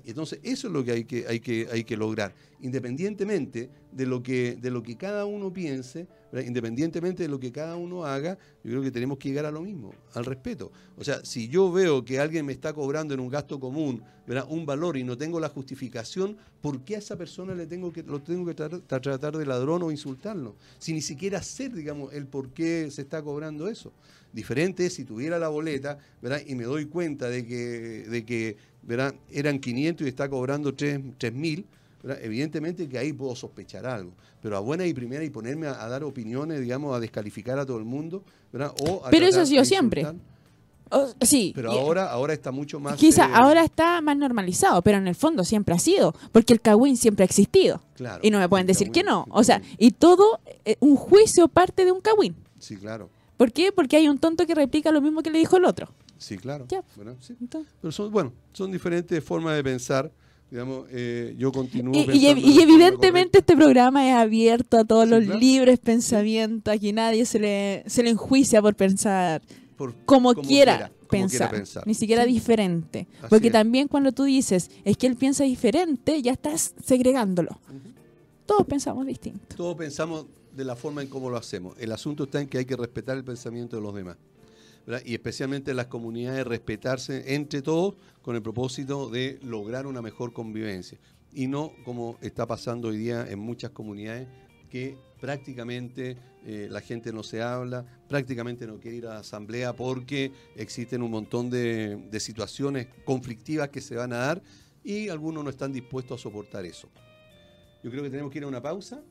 Speaker 1: Entonces, eso es lo que hay que, hay que, hay que lograr, independientemente de lo que, de lo que cada uno piense, independientemente de lo que cada uno haga, yo creo que tenemos que llegar a lo mismo, al respeto. O sea, si yo veo que alguien me está cobrando en un gasto común un valor y no tengo la justificación, ¿por qué a esa persona le tengo que, lo tengo que tratar, tra- tratar de ladrón o insultarlo? Si ni siquiera sé, digamos, el por qué se está cobrando eso. Diferente es si tuviera la boleta, ¿verdad? Y me doy cuenta de que, de que ¿verdad? eran 500 y está cobrando 3.000, ¿verdad? evidentemente que ahí puedo sospechar algo. Pero a buena y primera y ponerme a, a dar opiniones, digamos, a descalificar a todo el mundo, ¿verdad? O a
Speaker 2: Pero eso ha sido siempre. Oh, sí.
Speaker 1: Pero
Speaker 2: y-
Speaker 1: ahora, ahora está mucho más...
Speaker 2: Quizá
Speaker 1: eh,
Speaker 2: ahora está más normalizado, pero en el fondo siempre ha sido, porque el cagüín siempre ha existido.
Speaker 1: claro,
Speaker 2: Y no me pueden decir que no. O sea, y todo, eh, un juicio parte de un cagüín.
Speaker 1: Sí, claro.
Speaker 2: ¿Por qué? Porque hay un tonto que replica lo mismo que le dijo el otro.
Speaker 1: Sí, claro. Bueno, sí. Pero son, bueno, son diferentes formas de pensar. Digamos, eh, yo continúo
Speaker 2: Y, evidentemente este programa es abierto a todos
Speaker 1: Sí,
Speaker 2: los
Speaker 1: claro.
Speaker 2: libres pensamientos, aquí nadie se le, se le enjuicia por pensar.
Speaker 1: Por-
Speaker 2: como,
Speaker 1: como
Speaker 2: quiera,
Speaker 1: quiera, como
Speaker 2: pensar,
Speaker 1: quiera pensar.
Speaker 2: ni siquiera
Speaker 1: Sí.
Speaker 2: diferente.
Speaker 1: Así
Speaker 2: Porque
Speaker 1: es.
Speaker 2: también cuando tú dices, es que él piensa diferente, ya estás segregándolo. Todos pensamos distinto.
Speaker 1: Todos pensamos de la forma en cómo lo hacemos. El asunto está en que hay que respetar el pensamiento de los demás. Y especialmente en las comunidades, respetarse entre todos con el propósito de lograr una mejor convivencia. Y no como está pasando hoy día en muchas comunidades que prácticamente eh, la gente no se habla, prácticamente no quiere ir a la asamblea porque existen un montón de situaciones conflictivas que se van a dar y algunos no están dispuestos a soportar eso. Yo creo que tenemos que ir a una pausa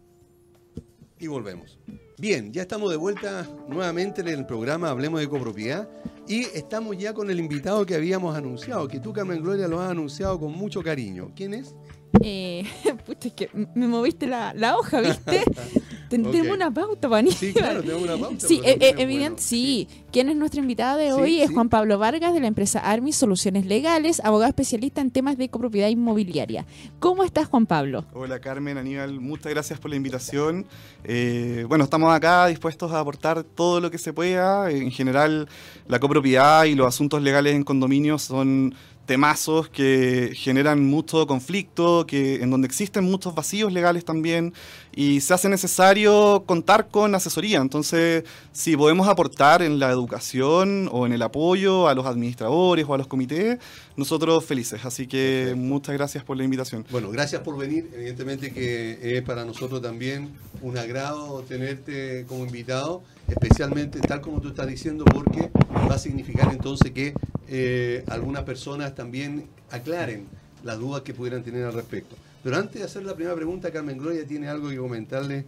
Speaker 1: y volvemos. Bien, ya estamos de vuelta nuevamente en el programa Hablemos de Copropiedad y estamos ya con el invitado que habíamos anunciado, que tú, Carmen Gloria, lo has anunciado con mucho cariño. ¿Quién es?
Speaker 2: Eh, puta, es que me moviste la, la hoja, ¿viste? Tenemos una pauta, Pani.
Speaker 1: Sí, claro, tenemos una pauta.
Speaker 2: Sí, eh, eh,
Speaker 1: es
Speaker 2: evidente,
Speaker 1: bueno.
Speaker 2: sí. ¿Quién es nuestro invitado de
Speaker 1: Sí,
Speaker 2: hoy? Es
Speaker 1: sí.
Speaker 2: Juan Pablo Vargas de la empresa Armis Soluciones Legales, abogado especialista en temas de copropiedad inmobiliaria. ¿Cómo estás, Juan Pablo?
Speaker 3: Hola Carmen, Aníbal, muchas gracias por la invitación. Eh, bueno, estamos acá dispuestos a aportar todo lo que se pueda. En general, la copropiedad y los asuntos legales en condominios son temazos que generan mucho conflicto, que, en donde existen muchos vacíos legales también y se hace necesario contar con asesoría. Entonces, si podemos aportar en la educación o en el apoyo a los administradores o a los comités, nosotros felices. Así que
Speaker 1: Perfecto.
Speaker 3: muchas gracias por la invitación.
Speaker 1: Bueno, gracias por venir. Evidentemente que es para nosotros también un agrado tenerte como invitado, especialmente tal como tú estás diciendo, porque va a significar entonces que eh, algunas personas también aclaren las dudas que pudieran tener al respecto. Pero antes de hacer la primera pregunta, Carmen Gloria tiene algo que comentarle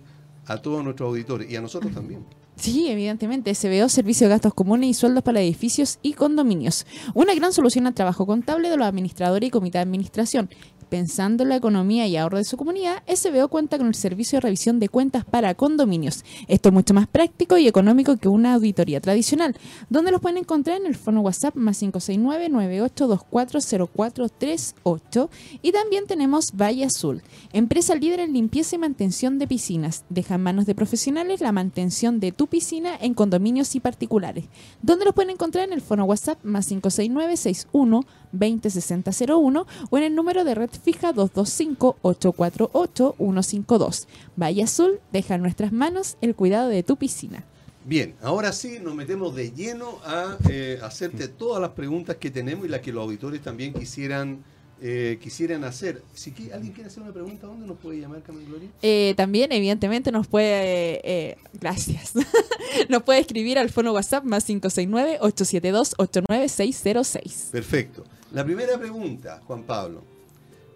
Speaker 1: a todos nuestros auditores y a nosotros también.
Speaker 2: Sí, evidentemente, SBO, Servicio de Gastos Comunes y Sueldos para Edificios y Condominios. Una gran solución al trabajo contable de los administradores y comité de administración. Pensando en la economía y ahorro de su comunidad, SBO cuenta con el servicio de revisión de cuentas para condominios. Esto es mucho más práctico y económico que una auditoría tradicional, donde los pueden encontrar en el fono WhatsApp más 569-98240438 y también tenemos Valle Azul, empresa líder en limpieza y mantención de piscinas. Deja en manos de profesionales la mantención de tu piscina en condominios y particulares, donde los pueden encontrar en el fono WhatsApp más 569-61 206001 o en el número de red fija 225-848-152. Valle Azul deja en nuestras manos el cuidado de tu piscina.
Speaker 1: Bien, ahora sí nos metemos de lleno a eh, hacerte todas las preguntas que tenemos y las que los auditores también quisieran eh, quisieran hacer. Si alguien quiere hacer una pregunta, ¿dónde nos puede llamar, Carmen Gloria?
Speaker 2: Eh, también, evidentemente, nos puede. eh, gracias. nos puede escribir al fono WhatsApp más 569-872-89606.
Speaker 1: Perfecto. La primera pregunta, Juan Pablo.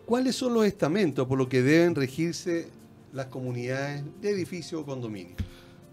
Speaker 1: ¿Cuáles son los estamentos por los que deben regirse las comunidades de edificio o condominio?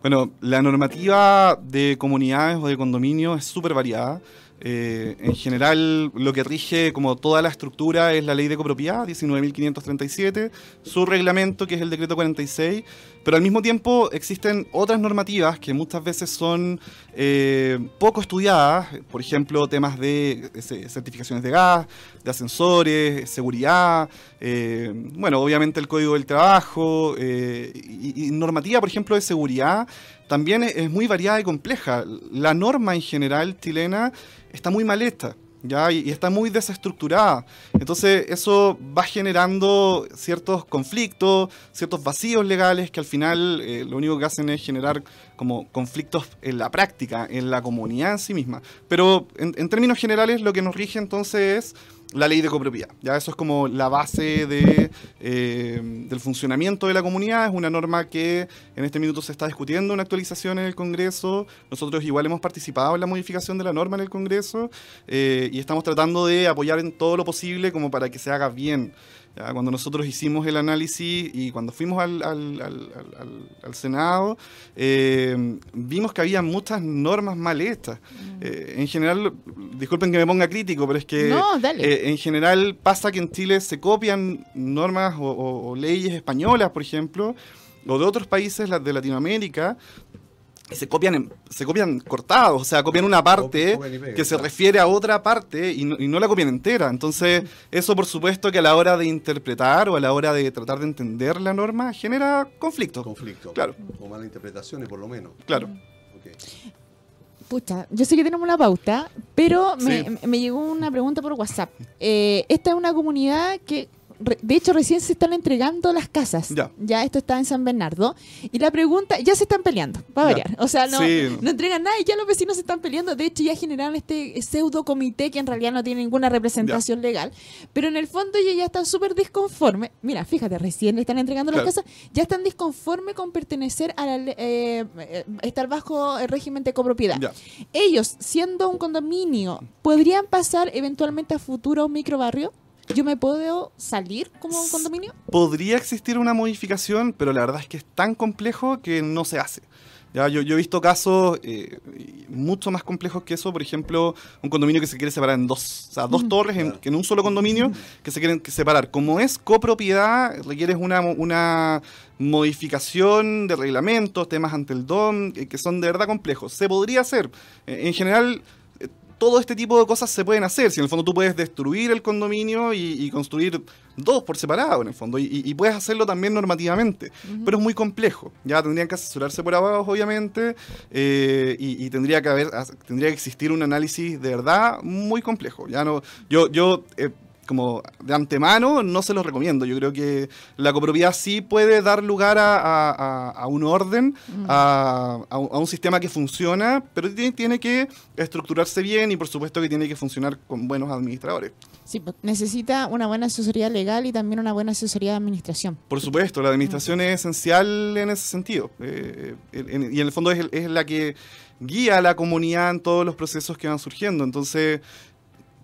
Speaker 3: Bueno, la normativa de comunidades o de condominios es súper variada. Eh, en general, lo que rige como toda la estructura es la ley de copropiedad, 19.537, su reglamento, que es el decreto 46, pero al mismo tiempo existen otras normativas que muchas veces son eh, poco estudiadas, por ejemplo, temas de eh, certificaciones de gas, de ascensores, seguridad, eh, bueno, obviamente el código del trabajo y, normativa, por ejemplo, de seguridad también es muy variada y compleja. La norma en general chilena está muy mal hecha. ¿Ya? Y, está muy desestructurada. Entonces eso va generando ciertos conflictos, ciertos vacíos legales que al final eh, lo único que hacen es generar como conflictos en la práctica, en la comunidad en sí misma. Pero en, en términos generales lo que nos rige entonces es la ley de copropiedad. Ya eso es como la base de, eh, del funcionamiento de la comunidad. Es una norma que en este minuto se está discutiendo una actualización en el Congreso. Nosotros igual hemos participado en la modificación de la norma en el Congreso eh, y estamos tratando de apoyar en todo lo posible como para que se haga bien. Ya, cuando nosotros hicimos el análisis y cuando fuimos al, al, al, al, al Senado, eh, vimos que había muchas normas mal hechas. Eh, en general, disculpen que me ponga crítico, pero es que
Speaker 2: No, dale.
Speaker 3: eh, en general pasa que en Chile se copian normas o, o- o leyes españolas, por ejemplo, o de otros países de Latinoamérica, se copian, se copian cortados, o sea, copian una parte que se refiere a otra parte y no, la copian entera. Entonces, eso por supuesto que a la hora de interpretar o a la hora de tratar de entender la norma genera conflicto.
Speaker 1: Conflicto.
Speaker 3: Claro.
Speaker 1: O malas interpretaciones, por lo menos.
Speaker 3: Claro.
Speaker 2: Pucha, yo sé que tenemos la pauta, pero me, llegó una pregunta por WhatsApp. Eh, esta es una comunidad que de hecho, recién se están entregando las casas. Ya. esto está en San Bernardo. Y la pregunta, ya se están peleando, va a variar. O sea, no, no entregan nada y ya los vecinos se están peleando. De hecho, ya generaron este pseudo comité que en realidad no tiene ninguna representación legal. Pero en el fondo ellos ya están súper disconformes. Mira, fíjate, recién están entregando las casas, ya están disconformes con pertenecer a la, eh, eh, estar bajo el régimen de copropiedad. Ellos, siendo un condominio, ¿podrían pasar eventualmente a futuro microbarrio? ¿Yo me puedo salir como un condominio?
Speaker 3: Podría existir una modificación, pero la verdad es que es tan complejo que no se hace. Ya, yo, he visto casos eh, mucho más complejos que eso, por ejemplo, un condominio que se quiere separar en dos, o sea, dos torres en, en, un solo condominio que se quieren separar. Como es copropiedad, requiere una, una modificación de reglamentos, temas ante el DOM, eh, que son de verdad complejos. Se podría hacer. Eh, en general, todo este tipo de cosas se pueden hacer. Si en el fondo tú puedes destruir el condominio y, construir dos por separado, en el fondo, y, puedes hacerlo también normativamente, pero es muy complejo. Ya tendrían que asesorarse por abajo, obviamente, eh, y, tendría que haber, tendría que existir un análisis de verdad muy complejo. Ya no, yo, yo eh, como de antemano no se los recomiendo. Yo creo que la copropiedad sí puede dar lugar a, un orden, mm. a, un sistema que funciona, pero tiene, que estructurarse bien y por supuesto que tiene que funcionar con buenos administradores.
Speaker 2: Sí, pues, necesita una buena asesoría legal y también una buena asesoría de administración.
Speaker 3: Por supuesto, la administración es esencial en ese sentido. Eh, y en el fondo es, es la que guía a la comunidad en todos los procesos que van surgiendo. Entonces,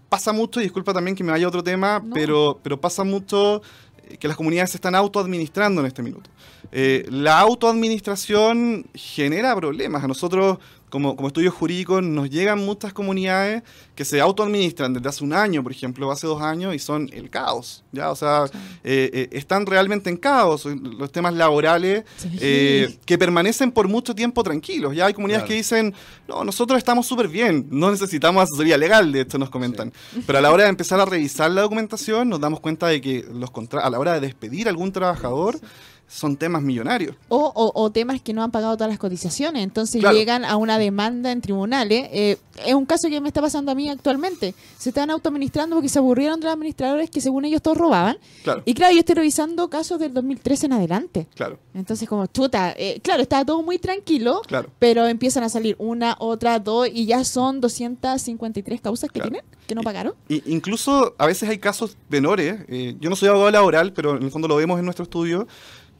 Speaker 3: pasa mucho, y disculpa también que me vaya a otro tema, pero, pero pasa mucho eh, que las comunidades se están autoadministrando en este minuto. Eh, la autoadministración genera problemas. A nosotros como, como estudios jurídicos nos llegan muchas comunidades que se autoadministran desde hace un año, por ejemplo, hace dos años, y son el caos, ¿ya? O sea, eh, eh, están realmente en caos los temas laborales eh, que permanecen por mucho tiempo tranquilos. Ya hay comunidades que dicen, no, nosotros estamos súper bien, no necesitamos asesoría legal, de hecho nos comentan. Pero a la hora de empezar a revisar la documentación nos damos cuenta de que los a la hora de despedir a algún trabajador, son temas millonarios.
Speaker 2: O, temas que no han pagado todas las cotizaciones, entonces llegan a una demanda en tribunales. Eh, es un caso que me está pasando a mí actualmente. Se están autoadministrando porque se aburrieron de los administradores que según ellos todos robaban. Y claro, yo estoy revisando casos del 2013 en adelante.
Speaker 3: Claro.
Speaker 2: Entonces como, chuta, eh, claro, estaba todo muy tranquilo,
Speaker 3: claro.
Speaker 2: pero empiezan a salir una, otra, dos, y ya son 253 causas que tienen, que no pagaron.
Speaker 3: Y, incluso a veces hay casos menores. Eh, yo no soy abogado laboral, pero en el fondo lo vemos en nuestro estudio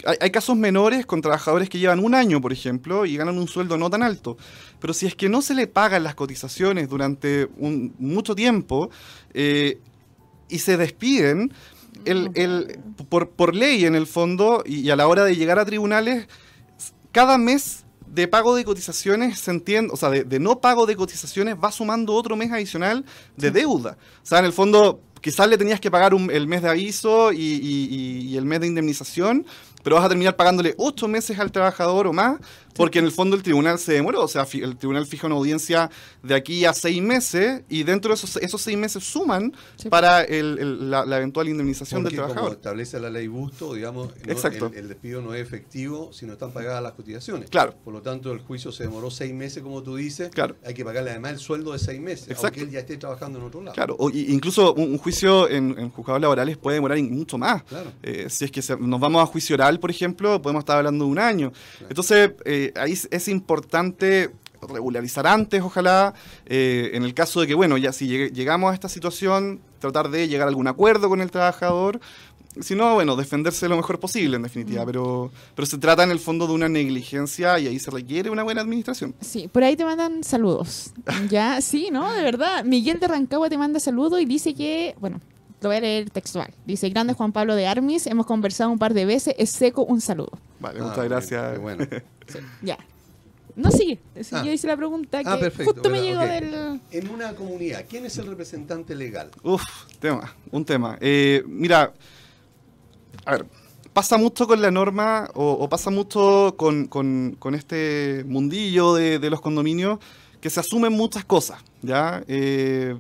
Speaker 3: hay, casos menores con trabajadores que llevan un año, por ejemplo, y ganan un sueldo no tan alto. Pero si es que no se le pagan las cotizaciones durante un, mucho tiempo eh, y se despiden, el, por, por, ley en el fondo, y, a la hora de llegar a tribunales, cada mes de pago de cotizaciones se entiende, o sea, de, no pago de cotizaciones va sumando otro mes adicional de deuda. O sea, en el fondo, quizás le tenías que pagar el mes de aviso y, y, el mes de indemnización, pero vas a terminar pagándole ocho meses al trabajador o más porque en el fondo el tribunal se demoró, o sea, el tribunal fija una audiencia de aquí a seis meses y dentro de esos, esos seis meses suman para la, eventual indemnización del trabajador. Como
Speaker 1: establece la ley Busto, digamos, el, despido no es efectivo si no están pagadas las cotizaciones.
Speaker 3: Claro.
Speaker 1: Por lo tanto, el juicio se demoró seis meses, como tú dices.
Speaker 3: Claro.
Speaker 1: Hay que pagarle además el sueldo de seis meses, Exacto. aunque él ya esté trabajando en otro lado.
Speaker 3: Claro, o, incluso un, juicio en, juzgados laborales puede demorar mucho más.
Speaker 1: Claro.
Speaker 3: Eh, si es que nos vamos a juicio oral, por ejemplo, podemos estar hablando de un año. Entonces, eh, ahí es importante regularizar antes, ojalá, eh, en el caso de que, bueno, ya si llegamos a esta situación, tratar de llegar a algún acuerdo con el trabajador, si no, bueno, defenderse lo mejor posible, en definitiva, pero, pero se trata en el fondo de una negligencia y ahí se requiere una buena administración.
Speaker 2: Sí, por ahí te mandan saludos. ya, sí, ¿no? De verdad. Miguel de Rancagua te manda saludos y dice que, bueno, lo voy a leer textual. Dice, grande Juan Pablo de Armis, hemos conversado un par de veces, es seco, un saludo.
Speaker 3: Vale, muchas ah, gracias.
Speaker 1: bueno.
Speaker 2: ya. No sigue. Ah. Yo hice la pregunta ah, que justo me llegó del...
Speaker 1: En una comunidad, ¿quién es el representante legal?
Speaker 3: Uf, tema, un tema. Eh, mira, a ver, pasa mucho con la norma o, pasa mucho con, este mundillo de, los condominios que se asumen muchas cosas, ¿ya? Eh,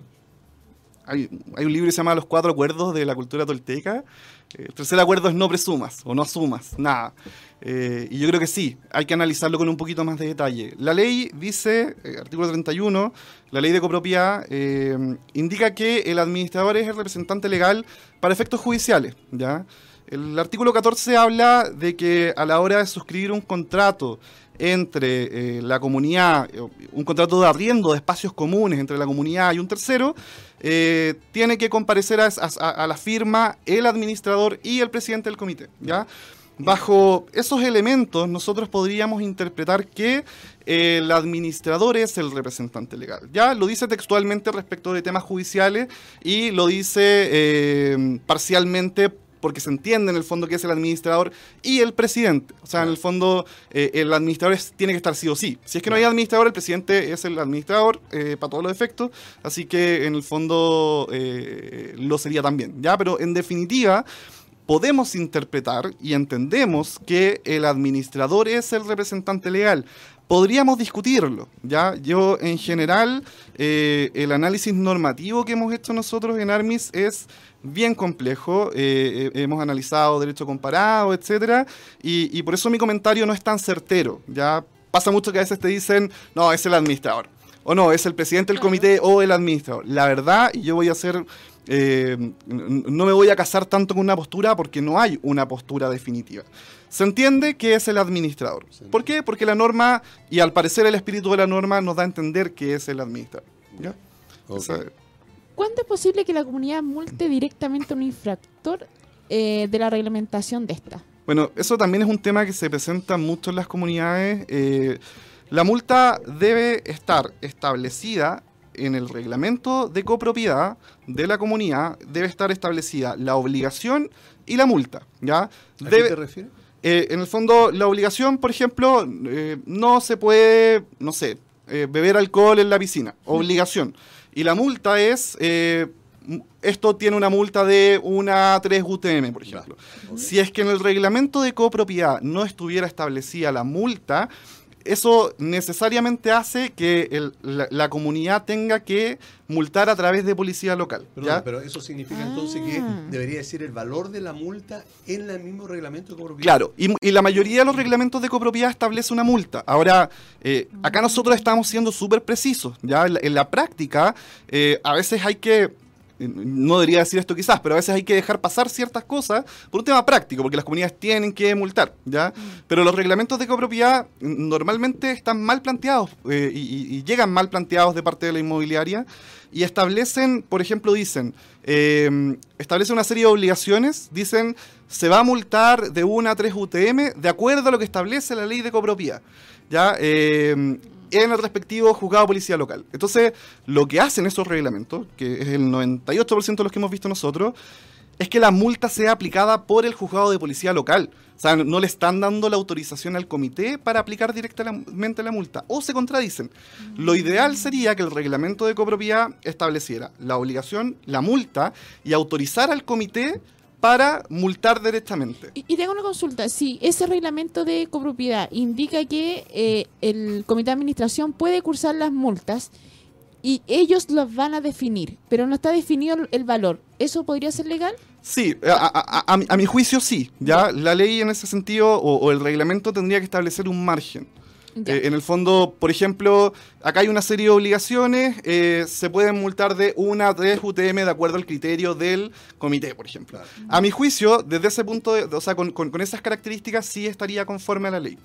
Speaker 3: hay, un libro que se llama Los Cuatro Acuerdos de la Cultura Tolteca. Eh, el tercer acuerdo es no presumas o no asumas nada. Eh, y yo creo que sí, hay que analizarlo con un poquito más de detalle. La ley dice, artículo 31, la ley de copropiedad, indica que el administrador es el representante legal para efectos judiciales, ¿ya? El artículo 14 habla de que a la hora de suscribir un contrato entre eh, la comunidad, eh, un contrato de arriendo de espacios comunes entre la comunidad y un tercero, eh, tiene que comparecer a, la firma el administrador y el presidente del comité. ¿ya? Bajo esos elementos, nosotros podríamos interpretar que el administrador es el representante legal. Ya lo dice textualmente respecto de temas judiciales y lo dice parcialmente porque se entiende en el fondo que es el administrador y el presidente. O sea, en el fondo eh, el administrador tiene que estar sí o sí. Si es que no hay administrador, el presidente es el administrador eh, para todos los efectos, así que en el fondo eh, lo sería también. ¿ya? Pero en definitiva podemos interpretar y entendemos que el administrador es el representante legal. Podríamos discutirlo, ¿ya? Yo, en general, el análisis normativo que hemos hecho nosotros en ARMIS es bien complejo. Eh, eh, hemos analizado derecho comparado, etcétera, y, por eso mi comentario no es tan certero. Ya pasa mucho que a veces te dicen, no, es el administrador, o no, es el presidente del comité o el administrador. La verdad, y yo voy a hacer. Eh, no me voy a casar tanto con una postura porque no hay una postura definitiva. Se entiende que es el administrador. ¿Por qué? Porque la norma, y al parecer el espíritu de la norma, nos da a entender que es el administrador. ¿ya?
Speaker 2: ¿Cuándo es posible que la comunidad multe directamente a un infractor eh, de la reglamentación de esta?
Speaker 3: Bueno, eso también es un tema que se presenta mucho en las comunidades. Eh, la multa debe estar establecida en el reglamento de copropiedad de la comunidad, debe estar establecida la obligación y la multa. ¿ya? ¿A
Speaker 1: qué te refieres?
Speaker 3: Eh, en el fondo, la obligación, por ejemplo, no se puede, no sé, beber alcohol en la piscina. Obligación. Y la multa es, eh, esto tiene una multa de una 3 UTM, por ejemplo. Si es que en el reglamento de copropiedad no estuviera establecida la multa, eso necesariamente hace que la, comunidad tenga que multar a través de policía local.
Speaker 1: pero eso significa entonces que ah. debería decir el valor de la multa en el mismo reglamento de copropiedad.
Speaker 3: Claro, y, la mayoría de los reglamentos de copropiedad establece una multa. Ahora, eh, acá nosotros estamos siendo súper precisos. ¿ya? En la, práctica, eh, a veces hay que no debería decir esto quizás, pero a veces hay que dejar pasar ciertas cosas por un tema práctico, porque las comunidades tienen que multar, ¿ya? Mm. Pero los reglamentos de copropiedad normalmente están mal planteados eh, y, llegan mal planteados de parte de la inmobiliaria y establecen, por ejemplo, dicen, eh, establecen una serie de obligaciones, dicen, se va a multar de 1 a 3 UTM de acuerdo a lo que establece la ley de copropiedad, ¿ya? Eh, en el respectivo juzgado de policía local. Entonces, lo que hacen esos reglamentos, que es el 98% de los que hemos visto nosotros, es que la multa sea aplicada por el juzgado de policía local. O sea, no le están dando la autorización al comité para aplicar directamente la multa. O se contradicen. Lo ideal sería que el reglamento de copropiedad estableciera la obligación, la multa y autorizar al comité para multar directamente.
Speaker 2: Y, tengo una consulta, si ese reglamento de copropiedad indica que eh, el comité de administración puede cursar las multas y ellos las van a definir, pero no está definido el valor, ¿eso podría ser legal?
Speaker 3: Sí, a, mi juicio sí. Ya la ley en ese sentido o el reglamento tendría que establecer un margen. Eh, en el fondo, por ejemplo, acá hay una serie de obligaciones, eh, se pueden multar de una a tres UTM de acuerdo al criterio del comité, por ejemplo. A mi juicio, desde ese punto, o sea, con, con, esas características sí estaría conforme a la ley.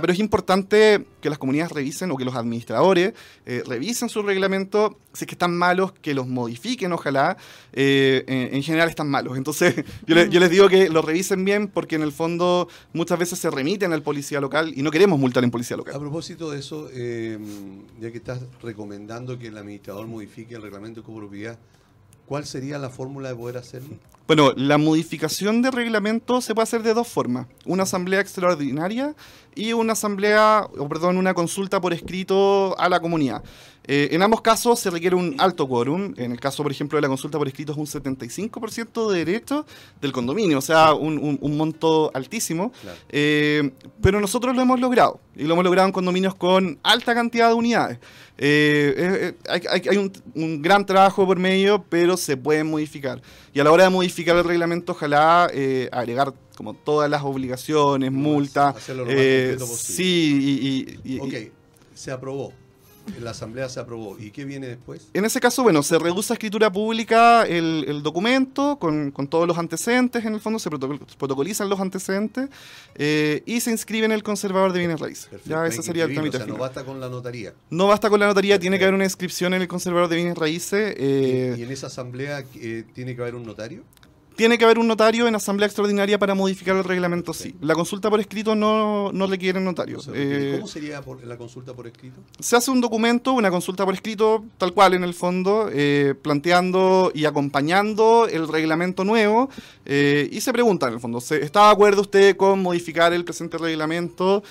Speaker 3: Pero es importante que las comunidades revisen o que los administradores eh, revisen su reglamento. Si es que están malos, que los modifiquen, ojalá. Eh, en, general están malos. Entonces, yo, les digo que los revisen bien porque en el fondo muchas veces se remiten al policía local y no queremos multar en policía local.
Speaker 1: A propósito de eso, eh, ya que estás recomendando que el administrador modifique el reglamento de copropiedad, ¿cuál sería la fórmula de poder hacerlo?
Speaker 3: Bueno, la modificación de reglamento se puede hacer de dos formas. Una asamblea extraordinaria y una asamblea, o perdón, una consulta por escrito a la comunidad. Eh, en ambos casos se requiere un alto quórum. En el caso, por ejemplo, de la consulta por escrito es un 75% de derecho del condominio, o sea, un, monto altísimo. Eh, pero nosotros lo hemos logrado y lo hemos logrado en condominios con alta cantidad de unidades. Eh, hay, un, gran trabajo por medio, pero se puede modificar. Y a la hora de modificar el reglamento, ojalá agregar como todas las obligaciones, multas.
Speaker 1: Hacerlo lo más posible.
Speaker 3: Sí,
Speaker 1: y, y, ok, se aprobó la asamblea se aprobó. ¿Y qué viene después?
Speaker 3: En ese caso, bueno, se reduce a escritura pública el, documento con, todos los antecedentes, en el fondo se protocolizan los antecedentes eh, y se inscribe en el conservador de bienes raíces.
Speaker 1: ya ese sería el trámite. O sea, no basta con la notaría.
Speaker 3: No basta con la notaría, tiene que haber una inscripción en el conservador de bienes raíces.
Speaker 1: Eh, ¿Y en esa asamblea eh, tiene que haber un notario?
Speaker 3: Tiene que haber un notario en asamblea extraordinaria para modificar el reglamento, sí. La consulta por escrito no, no requiere notario.
Speaker 1: Eh, ¿Cómo sería la consulta por escrito?
Speaker 3: Se hace un documento, una consulta por escrito, tal cual en el fondo, eh, planteando y acompañando el reglamento nuevo eh, y se pregunta en el fondo, ¿está de acuerdo usted con modificar el presente reglamento?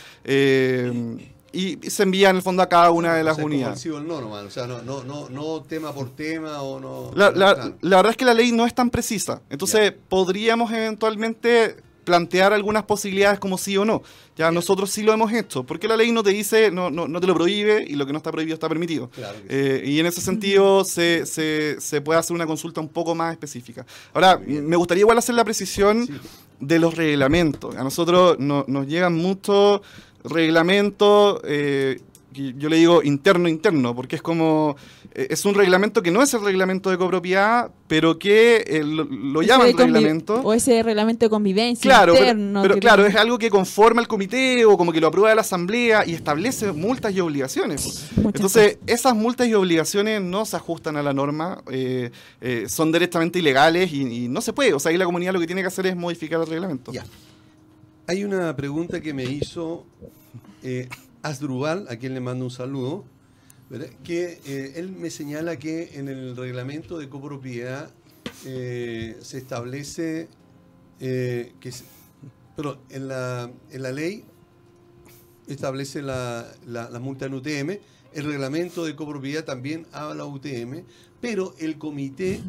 Speaker 3: Y se envía en el fondo a cada una de las unidades.
Speaker 1: no, o sea, no, no, no, no, tema por tema o no.
Speaker 3: La, la, la, verdad es que la ley no es tan precisa. Entonces, podríamos eventualmente plantear algunas posibilidades como sí o no. Ya nosotros sí lo hemos hecho, porque la ley no te dice, no, no, no te lo prohíbe y lo que no está prohibido está permitido. Eh, y en ese sentido se, se, se, puede hacer una consulta un poco más específica. Ahora, me gustaría igual hacer la precisión de los reglamentos. A nosotros no, nos llegan mucho reglamento, eh, yo le digo interno interno, porque es como, eh, es un reglamento que no es el reglamento de copropiedad, pero que eh, lo, llaman reglamento.
Speaker 2: O ese reglamento de convivencia
Speaker 3: claro, interno. Pero, claro, es algo que conforma el comité o como que lo aprueba la asamblea y establece multas y obligaciones. Entonces, esas multas y obligaciones no se ajustan a la norma, son directamente ilegales y, no se puede. O sea, ahí la comunidad lo que tiene que hacer es modificar el reglamento.
Speaker 1: Ya. Hay una pregunta que me hizo eh, Asdrubal, a quien le mando un saludo, que eh, él me señala que en el reglamento de copropiedad eh, se establece eh, que, pero en la, en la ley establece la, la, multa en UTM, el reglamento de copropiedad también habla UTM, pero el comité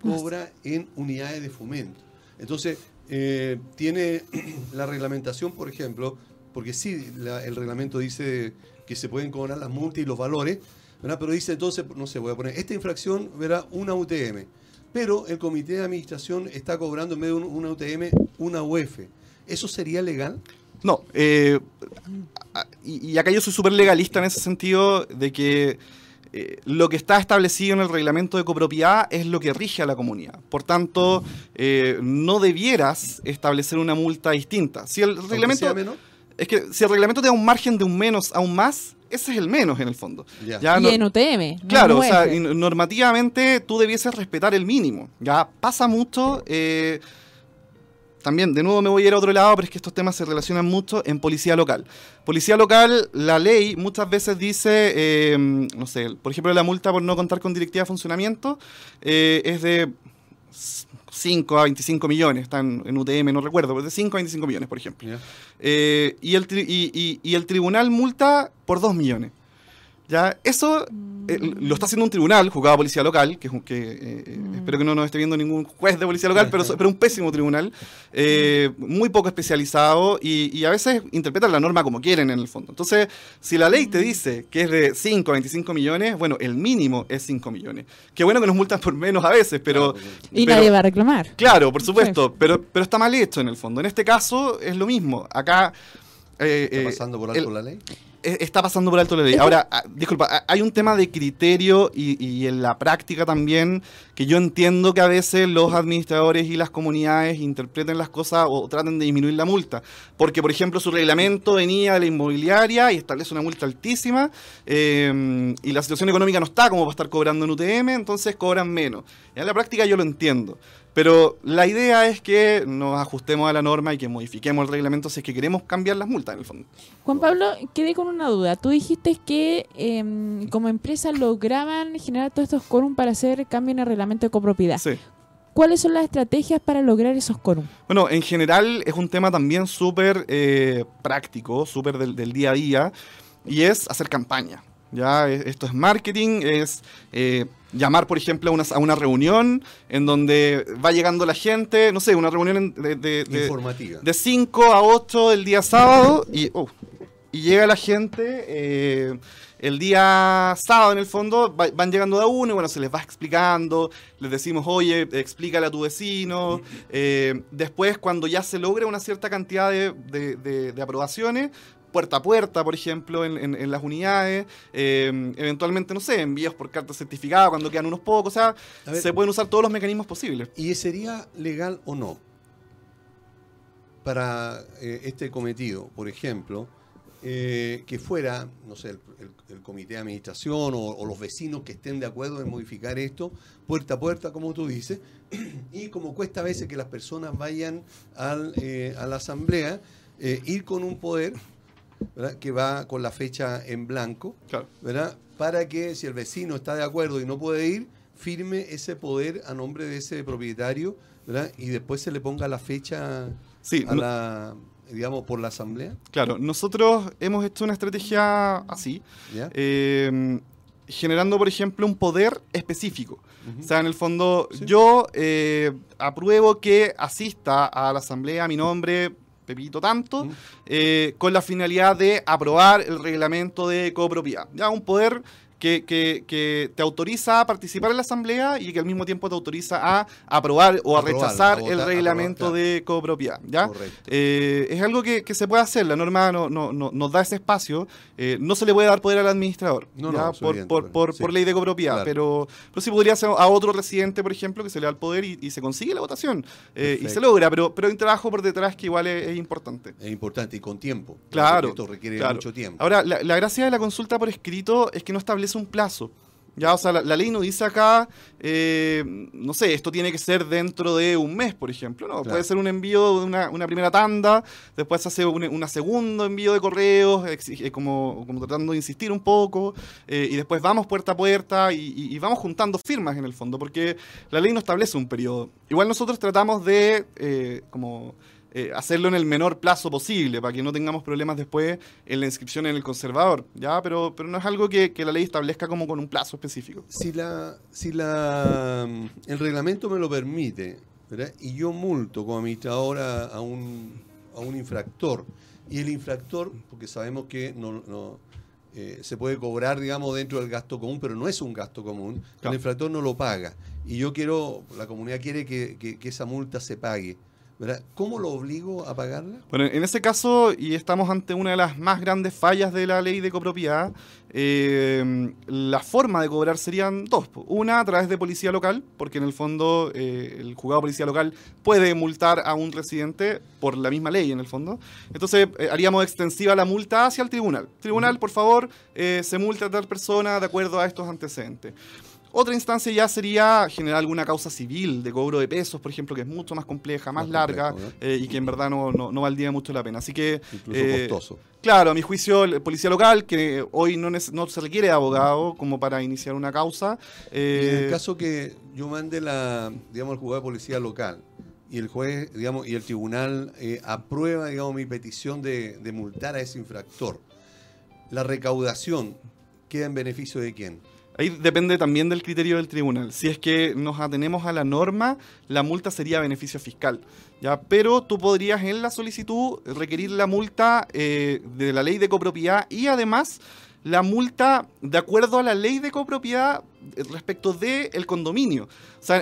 Speaker 1: cobra en unidades de fomento. Entonces, eh, tiene la reglamentación, por ejemplo, porque sí, el reglamento dice que se pueden cobrar las multas y los valores, pero dice entonces, no sé, voy a poner, esta infracción verá una UTM, pero el comité de administración está cobrando en vez de una UTM una UF. ¿Eso sería legal?
Speaker 3: No, eh, y acá yo soy súper legalista en ese sentido de que eh, lo que está establecido en el reglamento de copropiedad es lo que rige a la comunidad. Por tanto, eh, no debieras establecer una multa distinta. Si el reglamento es que si el reglamento te da un margen de un menos a un más, ese es el menos en el fondo.
Speaker 2: Ya. y en UTM.
Speaker 3: Claro, o sea, normativamente tú debieses respetar el mínimo. Ya pasa mucho. Eh, también, de nuevo me voy a ir a otro lado, pero es que estos temas se relacionan mucho en policía local. Policía local, la ley muchas veces dice, em, no sé, por ejemplo, la multa por no contar con directiva de funcionamiento eh, es de 5 a 25 millones, están en UTM, no recuerdo, pero de 5 a 25 millones, por ejemplo. Eh, y, el y el tribunal multa por 2 millones. ¿Ya? Eso eh, lo está haciendo un tribunal, juzgado de policía local, que, que eh, eh, mm. espero que no nos esté viendo ningún juez de policía local, pero, pero un pésimo tribunal, muy poco especializado y, a veces interpretan la norma como quieren en el fondo. Entonces, si la ley te dice que es de 5 a 25 millones, bueno, el mínimo es 5 millones. Qué bueno que nos multan por menos a veces, pero...
Speaker 2: Y nadie va a reclamar.
Speaker 3: Claro, por supuesto, pero, pero está mal hecho en el fondo. En este caso es lo mismo. Acá...
Speaker 1: ¿Está pasando por alto la ley?
Speaker 3: E, está pasando por alto la ley. Ahora, ah, disculpa, hay un tema de criterio y, en la práctica también que yo entiendo que a veces los administradores y las comunidades interpreten las cosas o traten de disminuir la multa. Porque, por ejemplo, su reglamento venía de la inmobiliaria y establece una multa altísima eh, y la situación económica no está como para estar cobrando en UTM, entonces cobran menos. en la práctica yo lo entiendo. Pero la idea es que nos ajustemos a la norma y que modifiquemos el reglamento si es que queremos cambiar las multas, en el fondo.
Speaker 2: Juan Pablo, quedé con una duda. Tú dijiste que em, como empresa lograban generar todos estos quórum para hacer cambio en el reglamento de copropiedad.
Speaker 3: Sí.
Speaker 2: ¿Cuáles son las estrategias para lograr esos quórum?
Speaker 3: Bueno, en general es un tema también súper eh, práctico, súper del, del día a día, y es hacer campaña. Ya, esto es marketing, es eh, llamar, por ejemplo, a una, a una, reunión en donde va llegando la gente, no sé, una reunión de, de, de,
Speaker 1: Informativa.
Speaker 3: de 5 a 8 el día sábado y, oh, y llega la gente. Eh, el día sábado, en el fondo, van llegando de a uno y bueno, se les va explicando, les decimos, oye, explícale a tu vecino. Eh, después, cuando ya se logra una cierta cantidad de, aprobaciones, puerta a puerta, por ejemplo, en, las unidades, eh, eventualmente, no sé, envíos por carta certificada cuando quedan unos pocos, o sea, se pueden usar todos los mecanismos posibles.
Speaker 1: ¿Y sería legal o no para eh, este cometido, por ejemplo? Eh, que fuera, no sé, el, comité de administración o, los vecinos que estén de acuerdo en modificar esto, puerta a puerta, como tú dices, y como cuesta a veces que las personas vayan al, eh, a la asamblea, eh, ir con un poder que va con la fecha en blanco, ¿verdad? para que si el vecino está de acuerdo y no puede ir, firme ese poder a nombre de ese propietario ¿verdad? y después se le ponga la fecha a la digamos, por la Asamblea?
Speaker 3: Claro, nosotros hemos hecho una estrategia así, eh, generando, por ejemplo, un poder específico. O sea, en el fondo, yo eh, apruebo que asista a la Asamblea a mi nombre, Pepito Tanto, eh, con la finalidad de aprobar el reglamento de copropiedad. Ya un poder que, que, te autoriza a participar en la asamblea y que al mismo tiempo te autoriza a aprobar o a rechazar el reglamento de copropiedad. ¿ya? Eh, es algo que, se puede hacer, la norma no, no, nos da ese espacio, eh, no se le puede dar poder al administrador por, por, ley de copropiedad, pero, pero sí podría ser a otro residente, por ejemplo, que se le da el poder y, se consigue la votación eh, y se logra, pero, pero hay un trabajo por detrás que igual es, importante.
Speaker 1: Es importante y con tiempo.
Speaker 3: Claro.
Speaker 1: Esto requiere mucho tiempo.
Speaker 3: Ahora, la, la gracia de la consulta por escrito es que no establece un plazo. Ya, o sea, la, ley no dice acá, eh, no sé, esto tiene que ser dentro de un mes, por ejemplo. No, puede ser un envío de una, primera tanda, después se hace un segundo envío de correos, eh, como, como tratando de insistir un poco, eh, y después vamos puerta a puerta y, y, vamos juntando firmas en el fondo, porque la ley no establece un periodo. Igual nosotros tratamos de, como eh, hacerlo en el menor plazo posible para que no tengamos problemas después en la inscripción en el conservador, ¿ya? Pero, pero no es algo que, la ley establezca como con un plazo específico.
Speaker 1: Si, la, si la, mm, el reglamento me lo permite, y yo multo como administrador a, un, a un infractor, y el infractor, porque sabemos que no, eh, se puede cobrar, digamos, dentro del gasto común, pero no es un gasto común, el infractor no lo paga. Y yo quiero, la comunidad quiere que, que esa multa se pague. ¿Cómo lo obligo a pagarla?
Speaker 3: Bueno, en ese caso, y estamos ante una de las más grandes fallas de la ley de copropiedad, eh, la forma de cobrar serían dos. Una a través de policía local, porque en el fondo eh, el juzgado de policía local puede multar a un residente por la misma ley, en el fondo. Entonces eh, haríamos extensiva la multa hacia el tribunal. Tribunal, por favor, se multa a tal persona de acuerdo a estos antecedentes. Otra instancia ya sería generar alguna causa civil de cobro de pesos, por ejemplo, que es mucho más compleja, más, larga eh, y que en verdad no, no, valdría mucho la pena. Así que.
Speaker 1: Incluso eh, costoso.
Speaker 3: Claro, a mi juicio, el policía local, que hoy no, no se requiere de abogado como para iniciar una causa.
Speaker 1: en el eh, caso que yo mande la, digamos, el juzgado de policía local y el juez, digamos, y el tribunal aprueba, digamos, mi petición de, de multar a ese infractor, la recaudación queda en beneficio de quién?
Speaker 3: Ahí depende también del criterio del tribunal. Si es que nos atenemos a la norma, la multa sería beneficio fiscal. ¿ya? Pero tú podrías en la solicitud requerir la multa eh, de la ley de copropiedad y además la multa de acuerdo a la ley de copropiedad respecto del el condominio. O sea,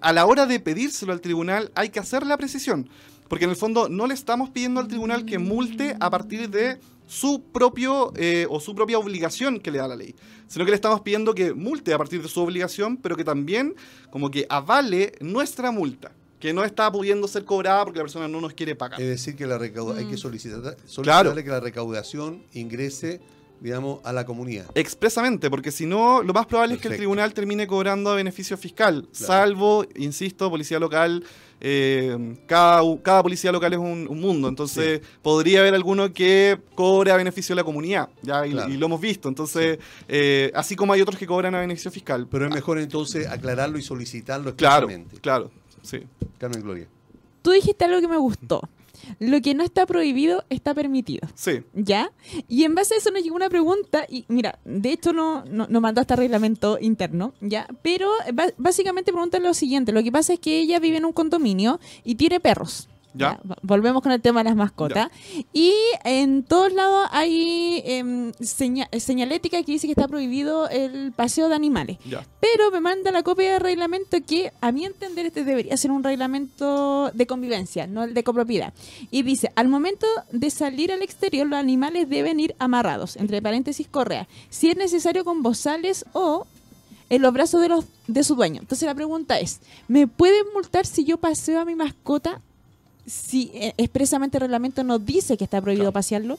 Speaker 3: a la hora de pedírselo al tribunal hay que hacer la precisión. Porque en el fondo no le estamos pidiendo al tribunal que multe a partir de su propio eh, o su propia obligación que le da la ley, sino que le estamos pidiendo que multe a partir de su obligación, pero que también como que avale nuestra multa que no está pudiendo ser cobrada porque la persona no nos quiere pagar.
Speaker 1: Es decir, que la hay que mm. solicitar, solicitarle que la recaudación ingrese digamos, a la comunidad.
Speaker 3: Expresamente, porque si no, lo más probable es que el tribunal termine cobrando a beneficio fiscal, salvo, insisto, policía local eh, cada, cada, policía local es un, mundo, entonces podría haber alguno que cobre a beneficio de la comunidad, ¿ya? Y, lo hemos visto, entonces, eh, así como hay otros que cobran a beneficio fiscal.
Speaker 1: Pero es mejor entonces aclararlo y solicitarlo.
Speaker 3: Claro, claro, sí.
Speaker 1: Carmen Gloria.
Speaker 2: Tú dijiste algo que me gustó. Lo que no está prohibido está permitido.
Speaker 3: Sí.
Speaker 2: ¿Ya? Y en base a eso nos llegó una pregunta, y mira, de hecho no, no, no mandó hasta reglamento interno, ¿ya? Pero básicamente pregunta lo siguiente, lo que pasa es que ella vive en un condominio y tiene perros.
Speaker 3: Ya.
Speaker 2: Volvemos con el tema de las mascotas. Y en todos lados hay seña- señalética que dice que está prohibido el paseo de animales. Pero me manda la copia de reglamento que, a mi entender, este debería ser un reglamento de convivencia, no el de copropiedad. Y dice, al momento de salir al exterior, los animales deben ir amarrados, entre paréntesis, correa. Si es necesario con bozales o en los brazos de, los, de su dueño. Entonces la pregunta es, ¿me pueden multar si yo paseo a mi mascota si eh, expresamente el reglamento no dice que está prohibido
Speaker 3: Claro.
Speaker 2: pasearlo?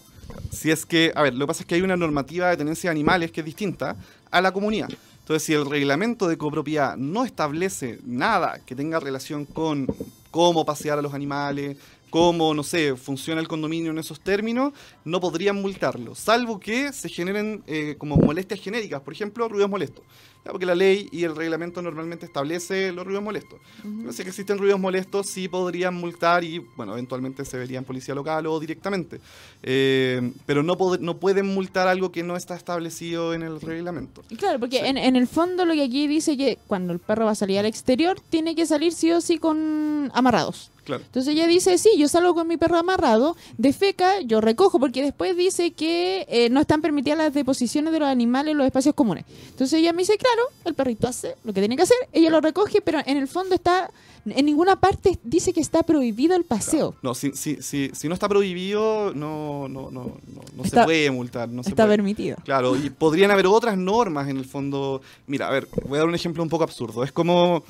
Speaker 3: Si es que, a ver, lo que pasa es que hay una normativa de tenencia de animales que es distinta a la comunidad. Entonces, si el reglamento de copropiedad no establece nada que tenga relación con cómo pasear a los animales, cómo, no sé, funciona el condominio en esos términos, no podrían multarlo, salvo que se generen eh, como molestias genéricas, por ejemplo, ruidos molestos. Ya, Porque la ley y el reglamento normalmente establece los ruidos molestos. No sé que existen ruidos molestos, sí podrían multar y, bueno, eventualmente se vería en policía local o directamente. Eh, pero no, no pueden multar algo que no está establecido en el reglamento.
Speaker 2: Claro, porque
Speaker 3: Sí.
Speaker 2: en, en el fondo lo que aquí dice que cuando el perro va a salir al exterior, tiene que salir sí o sí con amarrados.
Speaker 3: Claro.
Speaker 2: Entonces ella dice, sí, yo salgo con mi perro amarrado, de feca, yo recojo, porque después dice que eh, no están permitidas las deposiciones de los animales en los espacios comunes. Entonces ella me dice, claro, el perrito hace lo que tiene que hacer, ella lo recoge, pero en el fondo está, en ninguna parte dice que está prohibido el paseo.
Speaker 3: No, si, si, si, si no está prohibido, no, no, no, no, no
Speaker 2: Está-
Speaker 3: se puede multar. No se
Speaker 2: está
Speaker 3: puede.
Speaker 2: permitido.
Speaker 3: Claro, y podrían haber otras normas en el fondo. Mira, a ver, voy a dar un ejemplo un poco absurdo. Es como,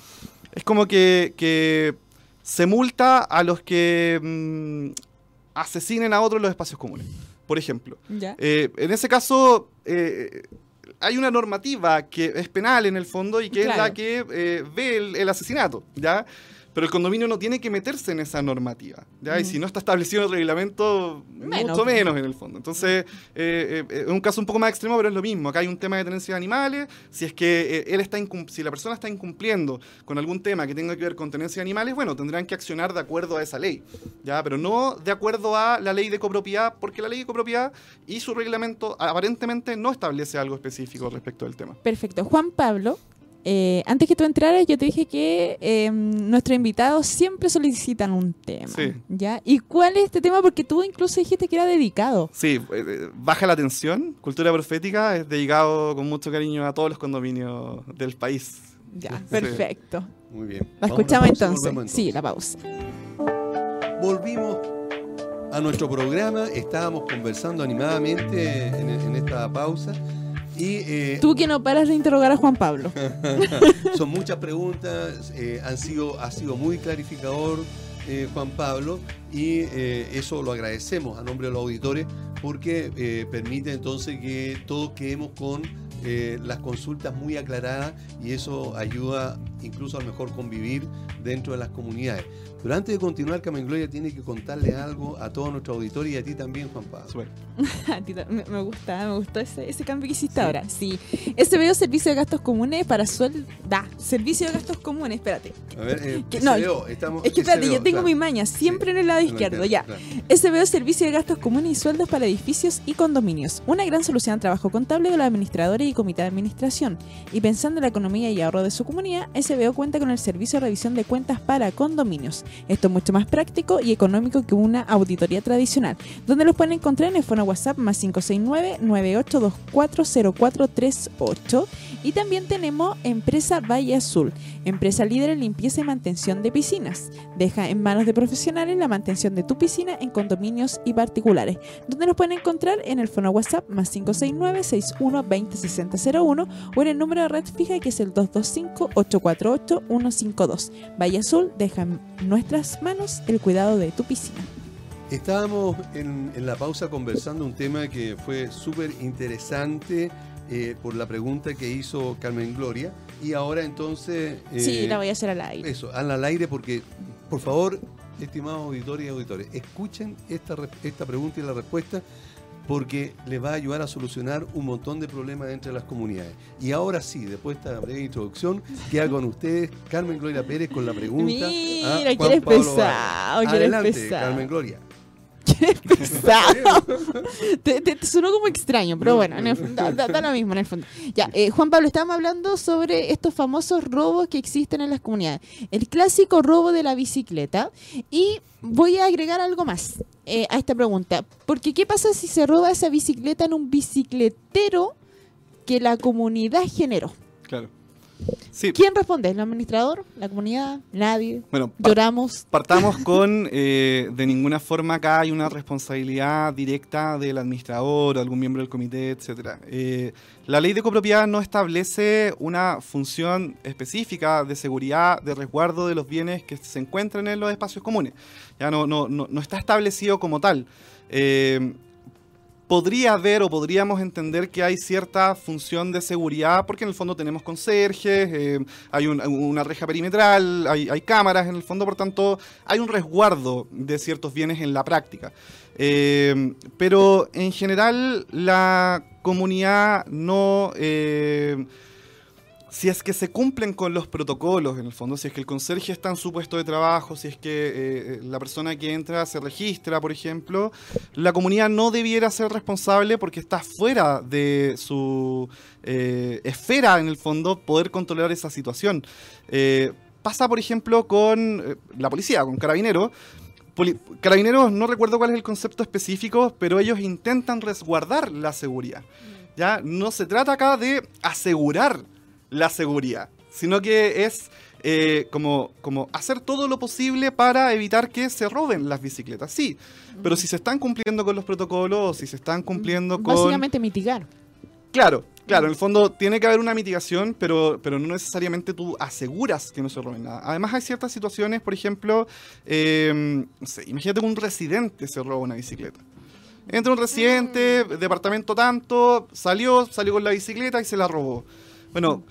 Speaker 3: es como que, que se multa a los que mm, asesinen a otros en los espacios comunes, por ejemplo. Eh, en ese caso, eh, hay una normativa que es penal en el fondo y que es la que eh, ve el, el asesinato, ¿ya? Pero el condominio no tiene que meterse en esa normativa, ¿ya? Y si no está establecido en el reglamento,
Speaker 2: Menos.
Speaker 3: mucho menos en el fondo. Entonces, eh, eh, es un caso un poco más extremo, pero es lo mismo. Acá hay un tema de tenencia de animales. Si es que eh, él está si la persona está incumpliendo con algún tema que tenga que ver con tenencia de animales, bueno, tendrán que accionar de acuerdo a esa ley, ¿ya? Pero no de acuerdo a la ley de copropiedad, porque la ley de copropiedad y su reglamento aparentemente no establece algo específico respecto del tema.
Speaker 2: Perfecto. Juan Pablo, eh, antes que tú entraras, yo te dije que eh, nuestros invitados siempre solicitan un tema.
Speaker 3: Sí.
Speaker 2: ¿Ya? ¿Y cuál es este tema? Porque tú incluso dijiste que era dedicado.
Speaker 3: Sí, eh, eh, baja la tensión, cultura profética, es dedicado con mucho cariño a todos los condominios del país.
Speaker 2: Ya,
Speaker 3: Sí.
Speaker 2: perfecto.
Speaker 1: Muy bien.
Speaker 2: La escuchamos
Speaker 1: pausa,
Speaker 2: entonces. Sí, la pausa.
Speaker 1: Volvimos a nuestro programa, estábamos conversando animadamente en, en esta pausa y eh,
Speaker 2: Tú que no paras de interrogar a Juan Pablo.
Speaker 1: son muchas preguntas, eh, han sido, ha sido muy clarificador eh, Juan Pablo y eso lo agradecemos a nombre de los auditores porque permite entonces que todos quedemos con las consultas muy aclaradas y eso ayuda incluso a lo mejor convivir dentro de las comunidades. Pero antes de continuar, Carmen Gloria tiene que contarle algo a todos nuestros auditores y a ti también, Juan Pablo.
Speaker 2: Me, me gusta, me gustó ese, ese cambio que hiciste ahora. Sí. SBO Servicio de Gastos Comunes para sueldo. Da. Servicio de Gastos Comunes, espérate.
Speaker 1: A ver, eh,
Speaker 2: Que- no,
Speaker 1: SBO, estamos,
Speaker 2: Es que espérate,
Speaker 1: SBO,
Speaker 2: yo tengo
Speaker 1: claro.
Speaker 2: mi maña, siempre en el lado
Speaker 1: Sí,
Speaker 2: izquierdo,
Speaker 1: entiendo,
Speaker 2: ya.
Speaker 1: claro.
Speaker 2: SBO Servicio de Gastos Comunes y Sueldos para Edificios y Condominios. Una gran solución al trabajo contable de los administradores y comité de administración. Y pensando en la economía y ahorro de su comunidad, SBO cuenta con el servicio de revisión de cuentas para condominios. Esto es mucho más práctico y económico que una auditoría tradicional, donde los pueden encontrar en el fono WhatsApp más 569-98240438. Y también tenemos Empresa Valle Azul, empresa líder en limpieza y mantención de piscinas. Deja en manos de profesionales la mantención de tu piscina en condominios y particulares, donde los pueden encontrar en el fono WhatsApp más 569-6120-6001 o en el número de red fija que es el 225-848-152. Valle Azul deja en nuestras manos el cuidado de tu piscina.
Speaker 1: Estábamos en la pausa conversando un tema que fue súper interesante eh, por la pregunta que hizo Carmen Gloria y ahora entonces... eh,
Speaker 2: sí, la voy a hacer al aire.
Speaker 1: Eso, al aire porque, por favor, estimados auditores y auditores, escuchen esta, esta pregunta y la respuesta porque les va a ayudar a solucionar un montón de problemas entre las comunidades. Y ahora sí, después de esta breve introducción, queda con ustedes Carmen Gloria Pérez con la pregunta.
Speaker 2: Mira,
Speaker 1: a Juan
Speaker 2: eres
Speaker 1: Pablo
Speaker 2: pesado,
Speaker 1: Vargas.
Speaker 2: que eres
Speaker 1: Adelante,
Speaker 2: pesado.
Speaker 1: Carmen Gloria.
Speaker 2: Pesado. te, te, sonó como extraño, pero bueno, da, lo mismo en el fondo. Ya, eh, Juan Pablo, estábamos hablando sobre estos famosos robos que existen en las comunidades. El clásico robo de la bicicleta. Y voy a agregar algo más eh, a esta pregunta. Porque, ¿qué pasa si se roba esa bicicleta en un bicicletero que la comunidad generó?
Speaker 3: Claro.
Speaker 2: ¿Quién responde? ¿El administrador? ¿La comunidad? ¿Nadie? Bueno, lloramos.
Speaker 3: Partamos con, eh, de ninguna forma acá hay una responsabilidad directa del administrador, algún miembro del comité, etcétera. Eh, la ley de copropiedad no establece una función específica de seguridad, de resguardo de los bienes que se encuentran en los espacios comunes. Ya no, no, no, no está establecido como tal. Eh, podría haber o podríamos entender que hay cierta función de seguridad, porque en el fondo tenemos conserjes, eh, hay una reja perimetral, hay, cámaras en el fondo, por tanto, hay un resguardo de ciertos bienes en la práctica. Eh, pero en general la comunidad no... Eh, si es que se cumplen con los protocolos, en el fondo, si es que el conserje está en su puesto de trabajo, si es que eh, eh, la persona que entra se registra, por ejemplo, la comunidad no debiera ser responsable porque está fuera de su eh, esfera, en el fondo, poder controlar esa situación. pasa, por ejemplo, con la policía, con carabineros. carabineros, no recuerdo cuál es el concepto específico, pero ellos intentan resguardar la seguridad. ¿ya? No se trata acá de asegurar la seguridad, sino que es eh, como, como hacer todo lo posible para evitar que se roben las bicicletas. Sí, pero si se están cumpliendo con los protocolos, si se están cumpliendo con...
Speaker 2: Básicamente mitigar.
Speaker 3: Claro, claro, en el fondo tiene que haber una mitigación, pero, pero no necesariamente tú aseguras que no se roben nada. Además hay ciertas situaciones, por ejemplo, em, no sé, imagínate que un residente se roba una bicicleta. Entra un residente, mm. departamento tanto, salió, salió con la bicicleta y se la robó. Bueno,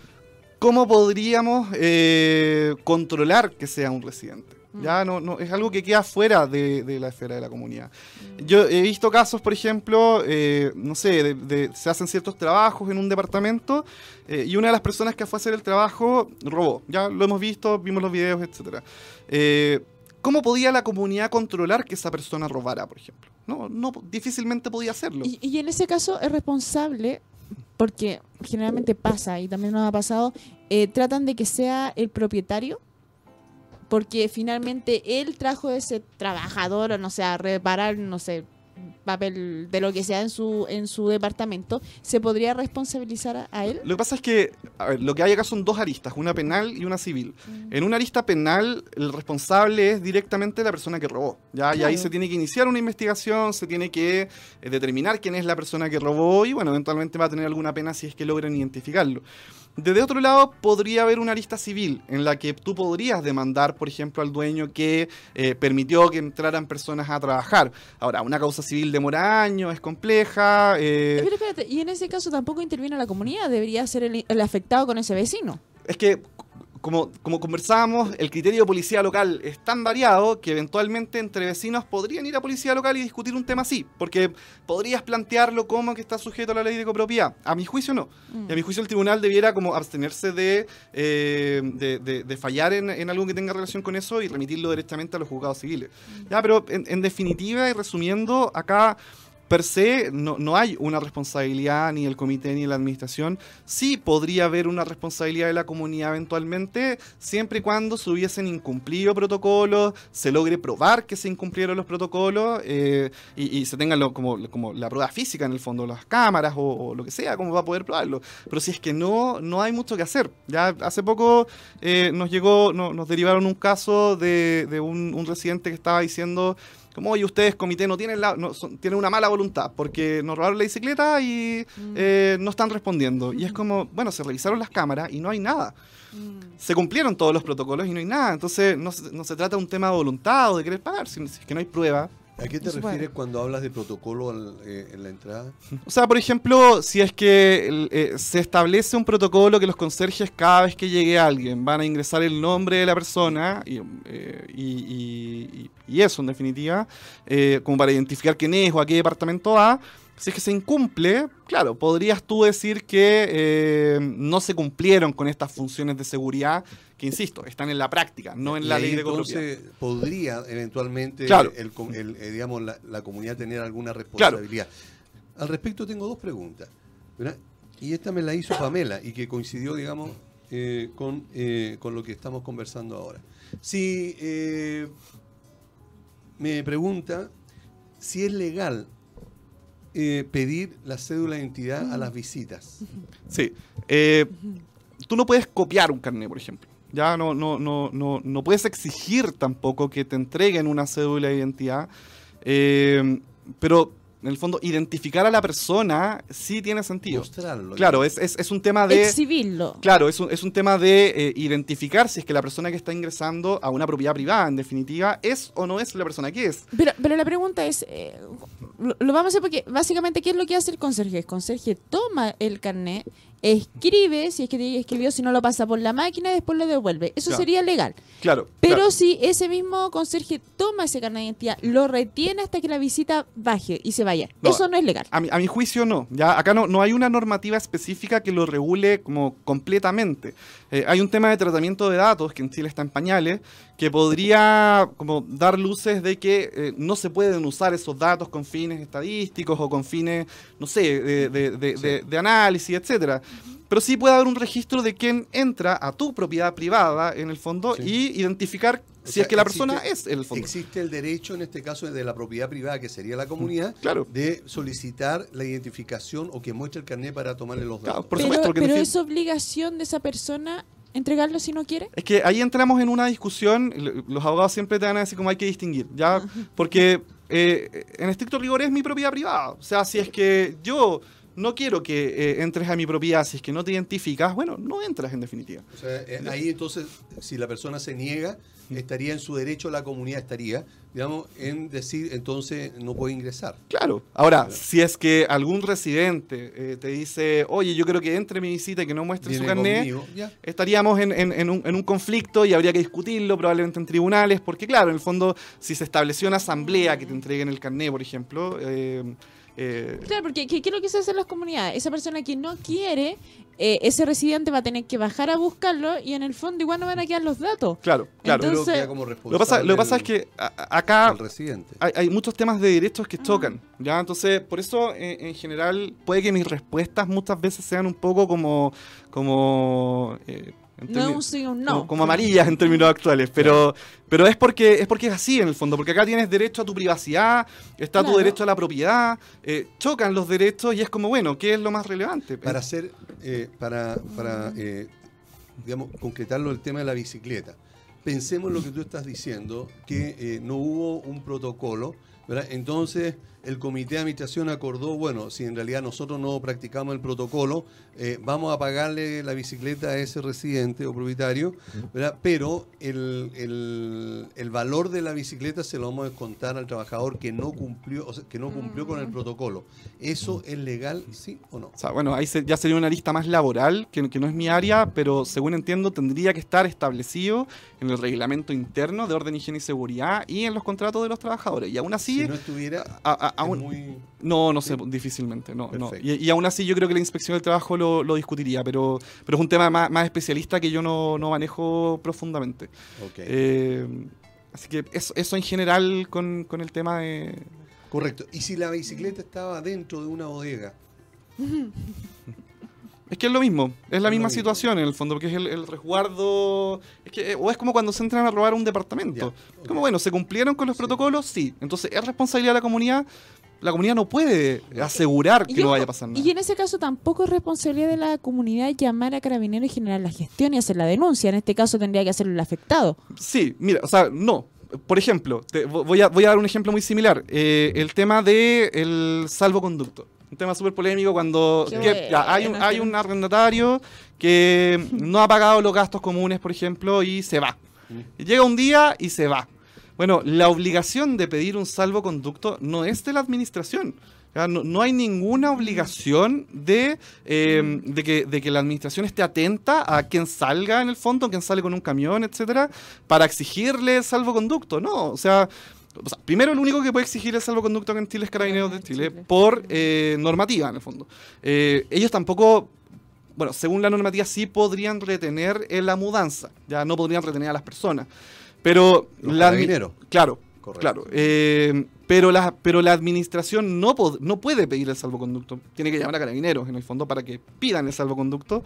Speaker 3: ¿cómo podríamos eh, controlar que sea un residente? Mm. Ya no, no, es algo que queda fuera de, la esfera de la comunidad. Mm. Yo he visto casos, por ejemplo, eh, no sé, se hacen ciertos trabajos en un departamento eh, y una de las personas que fue a hacer el trabajo robó. Ya lo hemos visto, vimos los videos, etc. ¿Cómo podía la comunidad controlar que esa persona robara, por ejemplo? No, no difícilmente podía hacerlo.
Speaker 2: y en ese caso es responsable porque generalmente pasa y también nos ha pasado, eh, tratan de que sea el propietario, porque finalmente él trajo ese trabajador, o no sé, a reparar, no sé, papel de lo que sea en su en su departamento, ¿se podría responsabilizar a, él?
Speaker 3: Lo que pasa es que lo que hay acá son dos aristas, una penal y una civil. Mm. En una arista penal, el responsable es directamente la persona que robó. ¿ya? Y ahí se tiene que iniciar una investigación, se tiene que eh, determinar quién es la persona que robó y, bueno, eventualmente va a tener alguna pena si es que logran identificarlo. Desde otro lado, podría haber una arista civil en la que tú podrías demandar, por ejemplo, al dueño que eh, permitió que entraran personas a trabajar. Ahora, una causa civil demora años, es compleja.
Speaker 2: Eh... Pero espérate, y en ese caso tampoco interviene la comunidad, debería ser el afectado con ese vecino.
Speaker 3: Es que como, como conversábamos, el criterio de policía local es tan variado que eventualmente entre vecinos podrían ir a policía local y discutir un tema así, porque podrías plantearlo como que está sujeto a la ley de copropiedad. A mi juicio no. Y a mi juicio el tribunal debiera como abstenerse de, eh, de, fallar en, algo que tenga relación con eso y remitirlo directamente a los juzgados civiles. Ya, pero en definitiva y resumiendo, acá per se no, no, hay una responsabilidad ni del comité ni la administración. Sí podría haber una responsabilidad de la comunidad eventualmente, siempre y cuando se hubiesen incumplido protocolos, se logre probar que se incumplieron los protocolos eh, y, se tenga como, como, la prueba física en el fondo, las cámaras o, lo que sea, como va a poder probarlo. Pero si es que no, no hay mucho que hacer. Ya hace poco eh, nos llegó, nos derivaron un caso de, de un residente que estaba diciendo como, oye, ustedes, comité, no tienen, la, no, tienen una mala voluntad porque nos robaron la bicicleta y mm. eh, no están respondiendo. Y es como, bueno, se revisaron las cámaras y no hay nada. Mm. Se cumplieron todos los protocolos y no hay nada. Entonces, no, no se trata de un tema de voluntad o de querer pagar, si es que no hay prueba.
Speaker 1: ¿A qué te refieres cuando hablas de protocolo eh, en, la entrada?
Speaker 3: O sea, por ejemplo, si es que eh, se establece un protocolo que los conserjes cada vez que llegue alguien van a ingresar el nombre de la persona y, eh, eso en definitiva, como para identificar quién es o a qué departamento va, Si es que se incumple, claro, podrías tú decir que eh, no se cumplieron con estas funciones de seguridad que, insisto, están en la práctica, no en la ley de
Speaker 1: Entonces, podría eventualmente el, eh, digamos, la, comunidad tener alguna responsabilidad. Al respecto tengo dos preguntas. Y esta me la hizo Pamela y que coincidió, digamos, eh, con, con lo que estamos conversando ahora. Si me pregunta si es legal eh, pedir la cédula de identidad a las visitas.
Speaker 3: Sí. Eh, tú no puedes copiar un carnet, por ejemplo. Ya no, no, no, no, no puedes exigir tampoco que te entreguen una cédula de identidad. Eh, pero en el fondo, identificar a la persona sí tiene sentido.
Speaker 1: Mostrarlo.
Speaker 3: Claro, es, es, un tema de...
Speaker 2: Exhibirlo.
Speaker 3: Claro, es un, es un tema de eh, identificar si es que la persona que está ingresando a una propiedad privada, en definitiva, es o no es la persona que es.
Speaker 2: Pero, pero la pregunta es, eh, lo, lo, vamos a hacer porque básicamente, ¿qué es lo que hace el conserje? El conserje toma el carnet escribe, si es que escribió, si no lo pasa por la máquina, después lo devuelve. Eso sería legal.
Speaker 3: Claro.
Speaker 2: Pero si ese mismo conserje toma ese carnet de identidad, lo retiene hasta que la visita baje y se vaya. Eso no es legal.
Speaker 3: A mi, a mi, juicio no. Ya acá no, no hay una normativa específica que lo regule como completamente. Eh, hay un tema de tratamiento de datos que en Chile está en pañales, que podría como dar luces de que eh, no se pueden usar esos datos con fines estadísticos o con fines, no sé, de, de, de análisis, etcétera pero sí puede haber un registro de quién entra a tu propiedad privada, en el fondo, y identificar si es que la persona es en el fondo.
Speaker 1: Existe el derecho, en este caso, de la propiedad privada, que sería la comunidad,
Speaker 3: claro.
Speaker 1: de solicitar la identificación o que muestre el carnet para tomarle los datos.
Speaker 2: por pero, pero es obligación de esa persona entregarlo si no quiere?
Speaker 3: Es que ahí entramos en una discusión, los abogados siempre te van a decir cómo hay que distinguir, ¿ya? Porque eh, en estricto rigor es mi propiedad privada. O sea, si es que yo no quiero que eh, entres a mi propiedad si es que no te identificas, bueno, no entras en definitiva.
Speaker 1: O sea, eh, ahí entonces, si la persona se niega, estaría en su derecho, la comunidad estaría, digamos, en decir, entonces no puede ingresar.
Speaker 3: Claro. Ahora, si es que algún residente eh, te dice, oye, yo creo que entre mi visita y que no muestre su carnet, estaríamos en, un, conflicto y habría que discutirlo probablemente en tribunales, porque claro, en el fondo, si se estableció una asamblea que te entreguen el carnet, por ejemplo,
Speaker 2: eh, claro, porque ¿qué, es lo que se hace en las comunidades? Esa persona que no quiere, eh, ese residente va a tener que bajar a buscarlo y en el fondo igual no van a quedar los datos.
Speaker 3: Claro, claro.
Speaker 1: lo,
Speaker 3: que pasa, lo que pasa es que acá hay, muchos temas de derechos que chocan. ¿ya? Entonces, por eso en general puede que mis respuestas muchas veces sean un poco como... como
Speaker 2: no sí un no.
Speaker 3: Como, amarillas en términos actuales, pero, pero es porque es porque es así en el fondo, porque acá tienes derecho a tu privacidad, está tu derecho a la propiedad, eh, chocan los derechos y es como, bueno, ¿qué es lo más relevante?
Speaker 1: Para hacer, eh, para, para eh, digamos, concretarlo el tema de la bicicleta. Pensemos lo que tú estás diciendo, que no hubo un protocolo, ¿verdad? Entonces el comité de administración acordó, bueno, si en realidad nosotros no practicamos el protocolo, eh, vamos a pagarle la bicicleta a ese residente o propietario, ¿verdad? pero el, valor de la bicicleta se lo vamos a descontar al trabajador que no cumplió, o sea, que no cumplió con el protocolo. ¿Eso es legal, sí o no?
Speaker 3: O sea, bueno, ahí ya sería una lista más laboral, que, que no es mi área, pero según entiendo tendría que estar establecido en el reglamento interno de orden, higiene y seguridad y en los contratos de los trabajadores. Y aún así...
Speaker 1: Si no estuviera
Speaker 3: aún, No, no sé, difícilmente. No, no. Y, aún así yo creo que la inspección del trabajo lo, discutiría, pero, pero es un tema más, especialista que yo no, manejo profundamente. Eh, así que eso, eso en general con, con, el tema de...
Speaker 1: Correcto. ¿Y si la bicicleta estaba dentro de una bodega?
Speaker 3: Es que es lo mismo, es la misma situación en el fondo, porque es el, resguardo. Es que, o es como cuando se entran a robar un departamento. Como bueno, ¿se cumplieron con los protocolos? Sí. Entonces, ¿es responsabilidad de la comunidad? La comunidad no puede asegurar que no vaya a pasar nada.
Speaker 2: Y en ese caso tampoco es responsabilidad de la comunidad llamar a carabineros y generar la gestión y hacer la denuncia. En este caso tendría que hacerlo el afectado.
Speaker 3: Sí, mira, o sea, no. Por ejemplo, voy, a, voy a dar un ejemplo muy similar. Eh, el tema del el salvoconducto un tema súper polémico cuando hay, un, hay un arrendatario que no ha pagado los gastos comunes, por ejemplo, y se va. Mm. llega un día y se va. Bueno, la obligación de pedir un salvoconducto no es de la administración. No, hay ninguna obligación de, eh, de, que, de, que, la administración esté atenta a quien salga en el fondo, quien sale con un camión, etcétera, para exigirle el salvoconducto. No, o sea, primero, el único que puede exigir el salvoconducto en Chile es Carabineros de Chile, por eh, normativa, en el fondo. Eh, ellos tampoco, bueno, según la normativa, sí podrían retener en la mudanza, ya no podrían retener a las personas. Pero
Speaker 1: la carabineros.
Speaker 3: Claro, claro. Eh, pero la, pero la administración no, no puede pedir el salvoconducto. Tiene que llamar a carabineros, en el fondo, para que pidan el salvoconducto.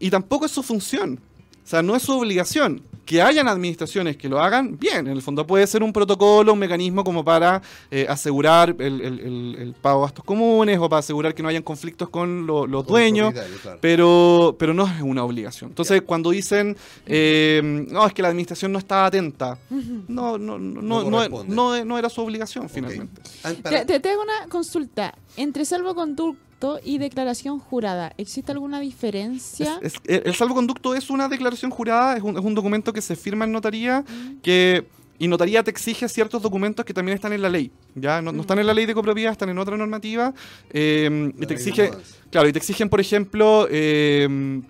Speaker 3: Y tampoco es su función. O sea, no es su obligación. Que hayan administraciones que lo hagan, bien, en el fondo puede ser un protocolo, un mecanismo como para eh, asegurar el, pago de gastos comunes o para asegurar que no hayan conflictos con los dueños, pero, pero no es una obligación. Entonces, cuando dicen, eh, no, es que la administración no está atenta, no, no, no, no, no, era su obligación finalmente.
Speaker 2: Ah, te, te, hago una consulta. Entre salvoconducto y declaración jurada. ¿Existe alguna diferencia?
Speaker 3: el salvoconducto es una declaración jurada, es un, documento que se firma en notaría mm. que y notaría te exige ciertos documentos que también están en la ley. Ya no, están en la ley de copropiedad, están en otra normativa. Eh, y te exige, claro, y te exigen, por ejemplo, eh,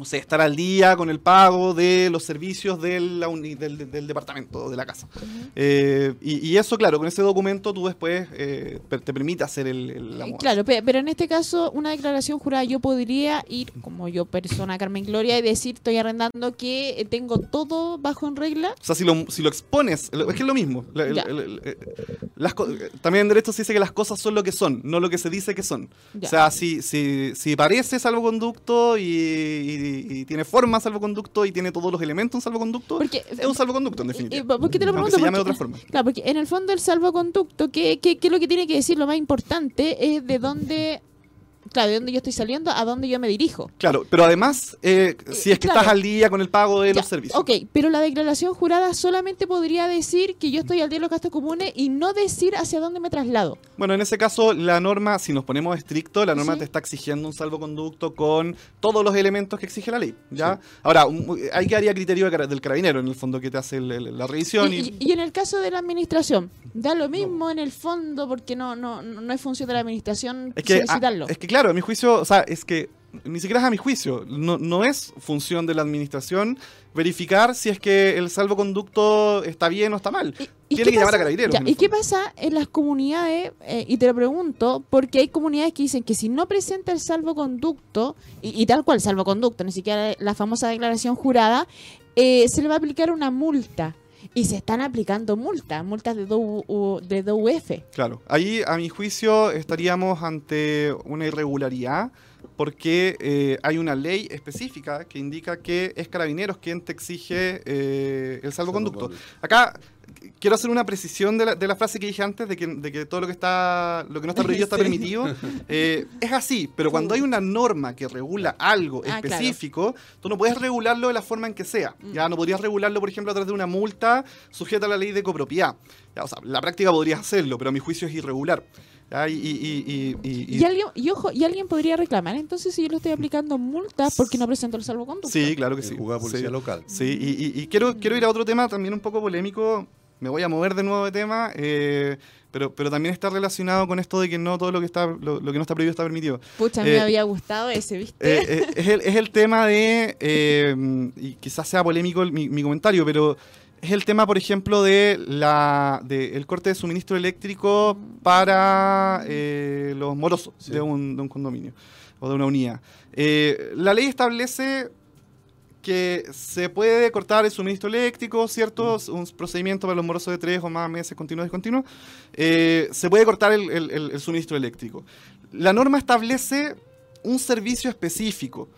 Speaker 3: no sé, estar al día con el pago de los servicios del, del, departamento, de la casa. Eh, y, eso, claro, con ese documento tú después eh, te permite hacer el,
Speaker 2: la Claro, pero en este caso, una declaración jurada, yo podría ir, como yo persona Carmen Gloria, y decir, estoy arrendando que tengo todo bajo en regla.
Speaker 3: O sea, si lo, si lo expones, es que es lo mismo. Eh, las, también en derecho se dice que las cosas son lo que son, no lo que se dice que son. O sea, si, si, si parece salvoconducto y y, tiene forma salvoconducto y tiene todos los elementos un salvoconducto, porque, es un salvoconducto en definitiva.
Speaker 2: ¿Por qué te lo pregunto? se llame de otra forma. Claro, porque en el fondo el salvoconducto, ¿qué, qué, qué es lo que tiene que decir? Lo más importante es de dónde claro, de dónde yo estoy saliendo, a dónde yo me dirijo.
Speaker 3: Claro, pero además, eh, si es que estás al día con el pago de los servicios.
Speaker 2: Ok, pero la declaración jurada solamente podría decir que yo estoy al día de los gastos comunes y no decir hacia dónde me traslado.
Speaker 3: Bueno, en ese caso, la norma, si nos ponemos estricto, la norma te está exigiendo un salvoconducto con todos los elementos que exige la ley. ¿ya? Ahora, hay que haría criterio del carabinero, en el fondo, que te hace la revisión.
Speaker 2: Y, y, en el caso de la administración, da lo mismo en el fondo, porque no, no, no es función de la administración
Speaker 3: es que, ah, solicitarlo. es que claro, a mi juicio, o sea, es que ni siquiera es a mi juicio, no, no, es función de la administración verificar si es que el salvoconducto está bien o está mal. Tiene que llamar a carabineros.
Speaker 2: ¿Y qué pasa en las comunidades? Eh, y te lo pregunto, porque hay comunidades que dicen que si no presenta el salvoconducto, y, tal cual salvoconducto, ni siquiera la famosa declaración jurada, eh, se le va a aplicar una multa. Y se están aplicando multas, multas de, de DUF.
Speaker 3: Claro, ahí a mi juicio estaríamos ante una irregularidad porque eh, hay una ley específica que indica que es Carabineros quien te exige eh, el salvoconducto. Acá quiero hacer una precisión de la, de la, frase que dije antes, de que, de que, todo lo que está lo que no está prohibido está permitido. Eh, es así, pero cuando hay una norma que regula algo ah, específico, tú no puedes regularlo de la forma en que sea. Mm. Ya no podrías regularlo, por ejemplo, a través de una multa sujeta a la ley de copropiedad. o sea, la práctica podrías hacerlo, pero a mi juicio es irregular. Y, y,
Speaker 2: y, alguien, y, ojo, y alguien podría reclamar entonces si yo le estoy aplicando multas porque no presento el salvoconducto.
Speaker 3: Sí, claro que sí.
Speaker 1: Jugada policía
Speaker 3: sí,
Speaker 1: local.
Speaker 3: Sí, y, quiero, quiero ir a otro tema también un poco polémico me voy a mover de nuevo de tema, eh, pero, pero también está relacionado con esto de que no todo lo que está lo, que no está prohibido está permitido.
Speaker 2: Pucha, me eh, había gustado ese, ¿viste?
Speaker 3: Eh, es, el, es, el, tema de, y quizás sea polémico mi, comentario, pero es el tema, por ejemplo, de la de el corte de suministro eléctrico para los morosos de, un, de un condominio o de una unidad. la ley establece que se puede cortar el suministro eléctrico, ¿cierto? Un procedimiento para los morosos de tres o más meses continuos y continuos. Eh, se puede cortar el, suministro eléctrico. La norma establece un servicio específico.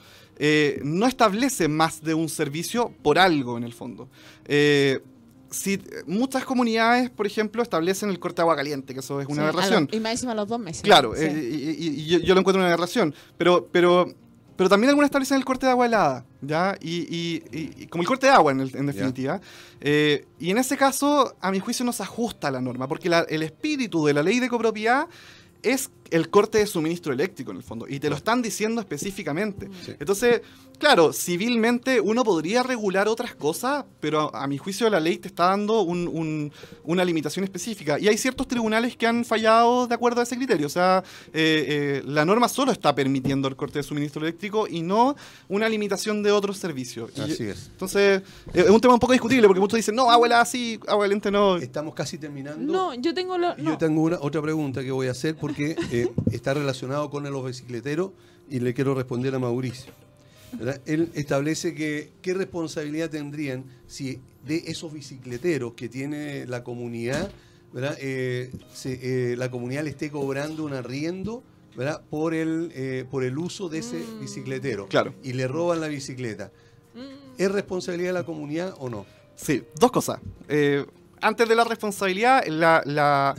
Speaker 3: Eh, no establece más de un servicio por algo en el fondo. Eh, si muchas comunidades, por ejemplo, establecen el corte de agua caliente, que eso es una aberración.
Speaker 2: y más encima los dos meses.
Speaker 3: Claro, y, yo, yo, lo encuentro una aberración. Pero, pero pero también algunas establecen el corte de agua helada, ¿ya? Y, como el corte de agua, en, definitiva. Eh, y en ese caso, a mi juicio, no se ajusta a la norma, porque el espíritu de la ley de copropiedad es el corte de suministro eléctrico en el fondo. Y te lo están diciendo específicamente. Entonces, claro, civilmente uno podría regular otras cosas, pero a, mi juicio la ley te está dando una limitación específica. Y hay ciertos tribunales que han fallado de acuerdo a ese criterio. O sea, eh, eh, la norma solo está permitiendo el corte de suministro eléctrico y no una limitación de otros servicios.
Speaker 1: Así es.
Speaker 3: Entonces, es un tema un poco discutible porque muchos dicen, no, abuela así, agua caliente no.
Speaker 1: Estamos casi terminando.
Speaker 2: No, yo tengo,
Speaker 1: yo tengo una, otra pregunta que voy a hacer porque eh, está relacionado con los bicicleteros y le quiero responder a Mauricio. Él establece que qué responsabilidad tendrían si de esos bicicleteros que tiene la comunidad, eh, eh, la comunidad le esté cobrando un arriendo Por, el, por el uso de ese mm. bicicletero
Speaker 3: claro.
Speaker 1: y le roban la bicicleta. Mm. ¿Es responsabilidad de la comunidad o no?
Speaker 3: Sí, dos cosas. antes de la responsabilidad, la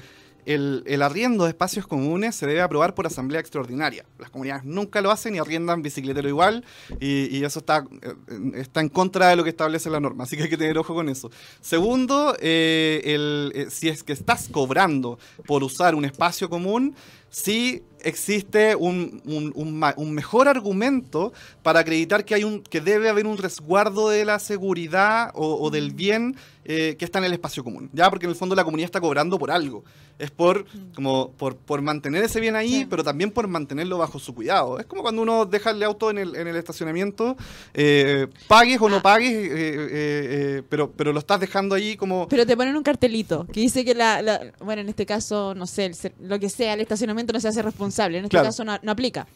Speaker 3: el, arriendo de espacios comunes se debe aprobar por asamblea extraordinaria. Las comunidades nunca lo hacen y arriendan bicicletero igual y, eso está, eh, está en contra de lo que establece la norma, así que hay que tener ojo con eso. Segundo, eh, eh, si es que estás cobrando por usar un espacio común, sí existe un, mejor argumento para acreditar que, hay un, que debe haber un resguardo de la seguridad o, del bien que está en el espacio común. Ya, porque en el fondo la comunidad está cobrando por algo es por, como, por, por mantener ese bien ahí, pero también por mantenerlo bajo su cuidado. Es como cuando uno deja el auto en el, en el estacionamiento, eh, pagues o no pagues, eh, eh, pero, pero lo estás dejando ahí como...
Speaker 2: Pero te ponen un cartelito que dice que la, bueno, en este caso, no sé, lo que sea, el estacionamiento no se hace responsable, en este caso no, no aplica.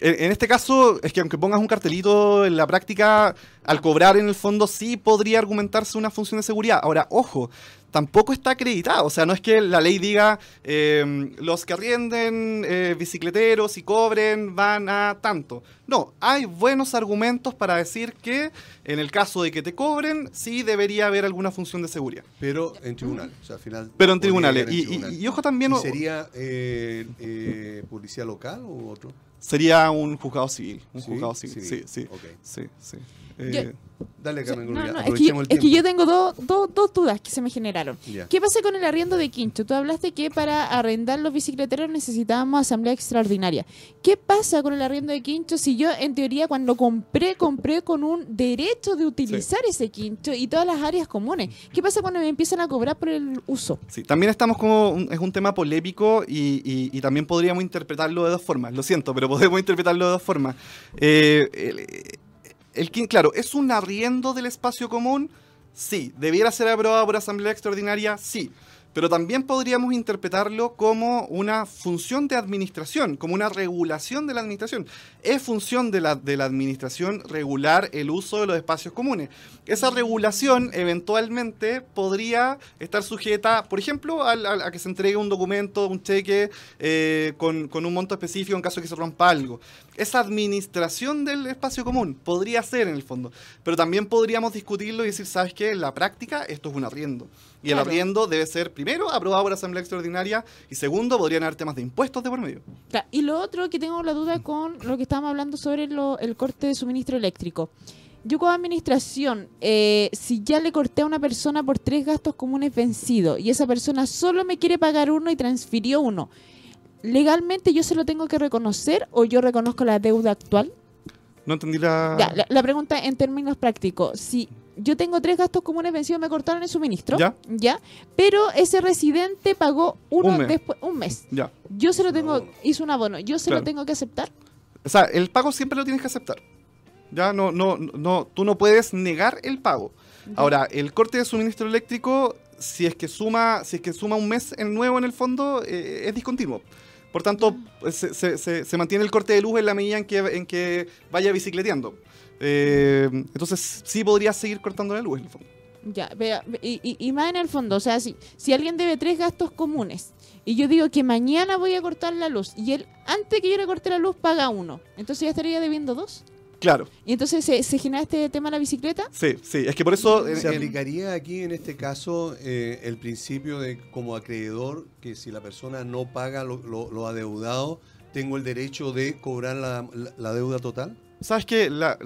Speaker 3: En, este caso, es que aunque pongas un cartelito en la práctica, al cobrar en el fondo sí podría argumentarse una función de seguridad. Ahora, ojo, tampoco está acreditado. O sea, no es que la ley diga eh, los que arrienden eh, bicicleteros y cobren van a tanto. No, hay buenos argumentos para decir que en el caso de que te cobren, sí debería haber alguna función de seguridad.
Speaker 1: Pero en tribunales. O sea, al final
Speaker 3: Pero en tribunales. y, ojo también.
Speaker 1: ¿Sería eh, policía local u otro?
Speaker 3: Sería un juzgado civil. Un juzgado civil. Sí, sí. sí, sí.
Speaker 1: Dale, Carmen
Speaker 2: no, no, es, que, es, que, yo tengo dos dudas que se me generaron. ¿Qué pasa con el arriendo de quincho? Tú hablaste que para arrendar los bicicleteros necesitábamos asamblea extraordinaria. ¿Qué pasa con el arriendo de quincho si yo, en teoría, cuando compré, compré con un derecho de utilizar ese quincho y todas las áreas comunes? ¿Qué pasa cuando me empiezan a cobrar por el uso?
Speaker 3: Sí, también estamos como. es un tema polémico y, también podríamos interpretarlo de dos formas. Lo siento, pero podemos interpretarlo de dos formas. Eh, el, claro, ¿es un arriendo del espacio común? Sí. ¿Debiera ser aprobado por asamblea extraordinaria? Sí pero también podríamos interpretarlo como una función de administración, como una regulación de la administración. Es función de la, de la administración regular el uso de los espacios comunes. Esa regulación eventualmente podría estar sujeta, por ejemplo, a, que se entregue un documento, un cheque eh, con, con, un monto específico en caso de que se rompa algo. Esa administración del espacio común podría ser en el fondo, pero también podríamos discutirlo y decir, ¿sabes qué? En la práctica esto es un arriendo. Y el arriendo debe ser, primero, aprobado por Asamblea Extraordinaria y segundo, podrían haber temas de impuestos de por medio.
Speaker 2: y lo otro que tengo la duda con lo que estábamos hablando sobre el corte de suministro eléctrico. Yo como administración, eh, si ya le corté a una persona por tres gastos comunes vencidos y esa persona solo me quiere pagar uno y transfirió uno, ¿legalmente yo se lo tengo que reconocer o yo reconozco la deuda actual?
Speaker 3: No entendí la...
Speaker 2: la... la... pregunta en términos prácticos. Si yo tengo tres gastos comunes vencidos, me cortaron el suministro. Ya. Ya. Pero ese residente pagó uno un después, un mes. Ya. Yo se lo tengo, hizo un abono, yo se lo tengo que aceptar.
Speaker 3: O sea, el pago siempre lo tienes que aceptar. Ya no, no, no, tú no puedes negar el pago. Ahora, el corte de suministro eléctrico, si es que suma, si es que suma un mes en nuevo en el fondo, eh, es discontinuo. Por tanto, mm. se, se, se, mantiene el corte de luz en la medida en que, en que vaya bicicleteando. Eh, entonces sí podría seguir cortando la luz en el fondo.
Speaker 2: Ya, vea, y, y, más en el fondo, o sea, si, si alguien debe tres gastos comunes y yo digo que mañana voy a cortar la luz y él antes que yo le corte la luz paga uno, entonces ya estaría debiendo dos.
Speaker 3: Claro.
Speaker 2: ¿Y entonces se, se genera este tema de la bicicleta?
Speaker 3: Sí, sí, es que por eso...
Speaker 1: ¿Se aplicaría aquí en este caso eh, el principio de como acreedor que si la persona no paga lo, lo, adeudado, tengo el derecho de cobrar la, la deuda total?
Speaker 3: ¿Sabes qué? La,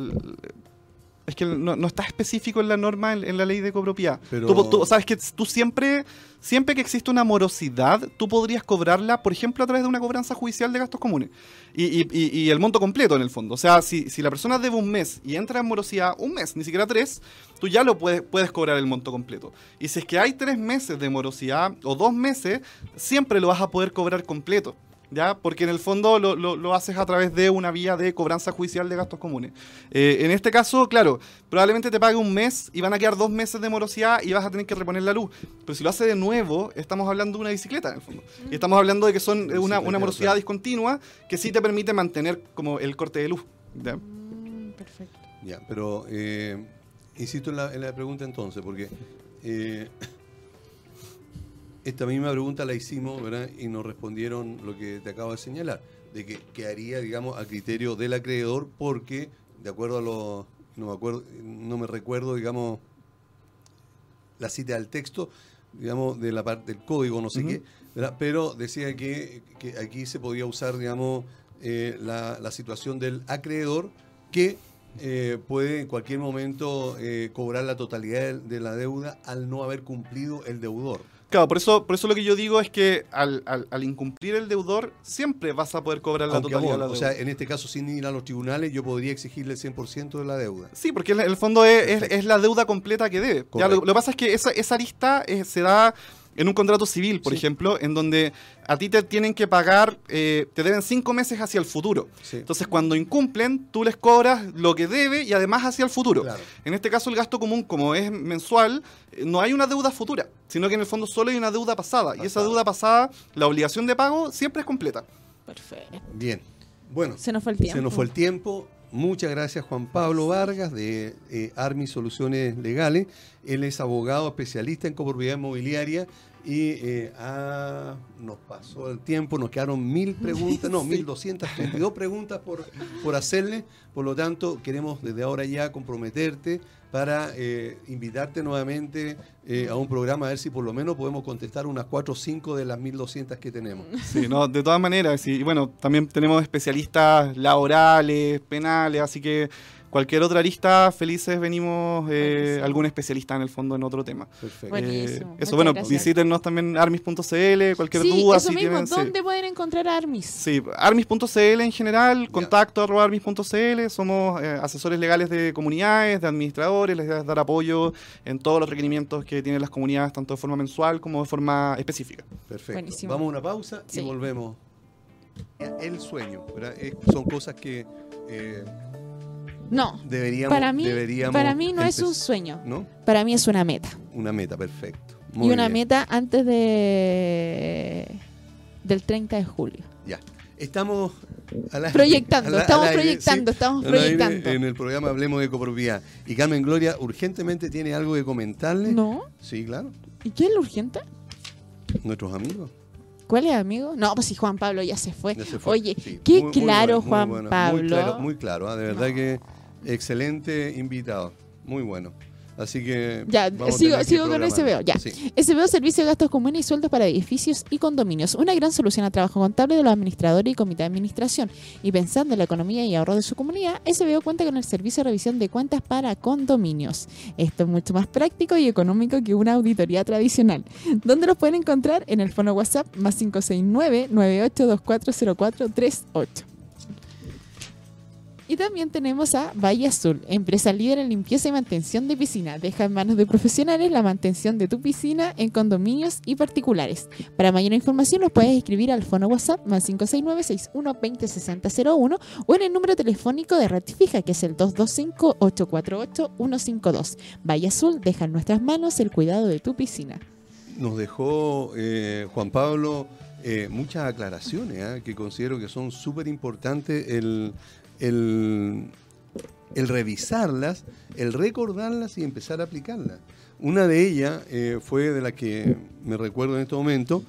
Speaker 3: Es que no, está específico en la norma, en, la ley de copropiedad. Pero... Tú, sabes que tú siempre, siempre que existe una morosidad, tú podrías cobrarla, por ejemplo, a través de una cobranza judicial de gastos comunes. Y, el monto completo, en el fondo. O sea, si, la persona debe un mes y entra en morosidad un mes, ni siquiera tres, tú ya lo puedes, puedes cobrar el monto completo. Y si es que hay tres meses de morosidad o dos meses, siempre lo vas a poder cobrar completo. ¿Ya? Porque en el fondo lo, haces a través de una vía de cobranza judicial de gastos comunes. Eh, en este caso, claro, probablemente te pague un mes y van a quedar dos meses de morosidad y vas a tener que reponer la luz. Pero si lo hace de nuevo, estamos hablando de una bicicleta, en el fondo. Y estamos hablando de que son una, morosidad discontinua que sí te permite mantener como el corte de luz. Mm,
Speaker 1: perfecto. Ya, pero eh, insisto en la, pregunta entonces, porque... Esta misma pregunta la hicimos, ¿verdad? Y nos respondieron lo que te acabo de señalar, de que quedaría, digamos, a criterio del acreedor porque, de acuerdo a los, no me acuerdo, no me recuerdo, digamos, la cita del texto, digamos, de la parte del código, no sé qué, ¿verdad? pero decía que, aquí se podía usar, digamos, eh, la, situación del acreedor que eh, puede en cualquier momento eh, cobrar la totalidad de la deuda al no haber cumplido el deudor.
Speaker 3: Claro, por eso, por eso lo que yo digo es que al, incumplir el deudor, siempre vas a poder cobrar la totalidad de la deuda.
Speaker 1: O sea, en este caso, sin ir a los tribunales, yo podría exigirle el 100% de la deuda.
Speaker 3: Sí, porque en el fondo es, la deuda completa que debe. lo, que pasa es que esa, esa lista eh, se da en un contrato civil, por ejemplo, en donde a ti te tienen que pagar, eh, te deben cinco meses hacia el futuro. Entonces, cuando incumplen, tú les cobras lo que debe y además hacia el futuro. En este caso, el gasto común, como es mensual, eh, no hay una deuda futura, sino que en el fondo solo hay una deuda pasada. Y esa deuda pasada, la obligación de pago siempre es completa.
Speaker 1: Perfecto. Bien. Bueno,
Speaker 2: se nos fue el tiempo.
Speaker 1: Se nos fue el tiempo. Muchas gracias Juan Pablo Vargas de eh, Armi Soluciones Legales. Él es abogado especialista en copropiedad inmobiliaria y eh, ah, nos pasó el tiempo, nos quedaron mil preguntas, no, mil doscientas treinta preguntas por, por hacerle. Por lo tanto, queremos desde ahora ya comprometerte para eh, invitarte nuevamente eh, a un programa a ver si por lo menos podemos contestar unas cuatro o cinco de las 1200 que tenemos.
Speaker 3: Sí, no, de todas maneras, y bueno, también tenemos especialistas laborales, penales, así que cualquier otra arista, felices venimos eh, algún especialista en el fondo en otro tema.
Speaker 2: Perfecto. Eh,
Speaker 3: eso, bueno, visítenos también armis.cl, cualquier duda.
Speaker 2: Eso mismo, ¿dónde pueden encontrar Armis?
Speaker 3: Sí, armis.cl en general, contacto arroba armis.cl, somos eh, asesores legales de comunidades, de administradores, les das dar apoyo en todos los requerimientos que tienen las comunidades, tanto de forma mensual como de forma específica.
Speaker 1: Perfecto. Vamos a una pausa y volvemos. El sueño, ¿verdad? son cosas que
Speaker 2: no. para mí, para mí no es un sueño. ¿no? Para mí es una meta.
Speaker 1: Una meta, perfecto.
Speaker 2: y una meta antes de del 30 de julio.
Speaker 1: Ya. Estamos
Speaker 2: proyectando, estamos proyectando, estamos proyectando.
Speaker 1: En el programa Hablemos de Copropiedad. Y Carmen Gloria urgentemente tiene algo que comentarle.
Speaker 2: No.
Speaker 1: Sí, claro.
Speaker 2: ¿Y quién es lo urgente?
Speaker 1: Nuestros amigos.
Speaker 2: ¿Cuál es, amigo? No, pues si Juan Pablo ya se fue. Oye, qué claro, Juan Pablo.
Speaker 1: Muy claro, muy claro ¿ah? de verdad que Excelente invitado, muy bueno. Así que.
Speaker 2: Ya, sigo, sigo con SBO. Ya. SBO, Servicio de Gastos Comunes y Sueldos para Edificios y Condominios. Una gran solución al trabajo contable de los administradores y comité de administración. Y pensando en la economía y ahorro de su comunidad, SBO cuenta con el servicio de revisión de cuentas para condominios. Esto es mucho más práctico y económico que una auditoría tradicional. ¿Dónde los pueden encontrar? En el fono WhatsApp más 569 98240438. Y también tenemos a Valle Azul, empresa líder en limpieza y mantención de piscina. Deja en manos de profesionales la mantención de tu piscina en condominios y particulares. Para mayor información los puedes escribir al fono WhatsApp más 569-6120-6001 o en el número telefónico de Red que es el 225-848-152. Valle Azul deja en nuestras manos el cuidado de tu piscina.
Speaker 1: Nos dejó eh, Juan Pablo eh, muchas aclaraciones ¿eh? que considero que son súper importantes el el, revisarlas, el recordarlas y empezar a aplicarlas. Una de ellas eh, fue de la que me recuerdo en este momento,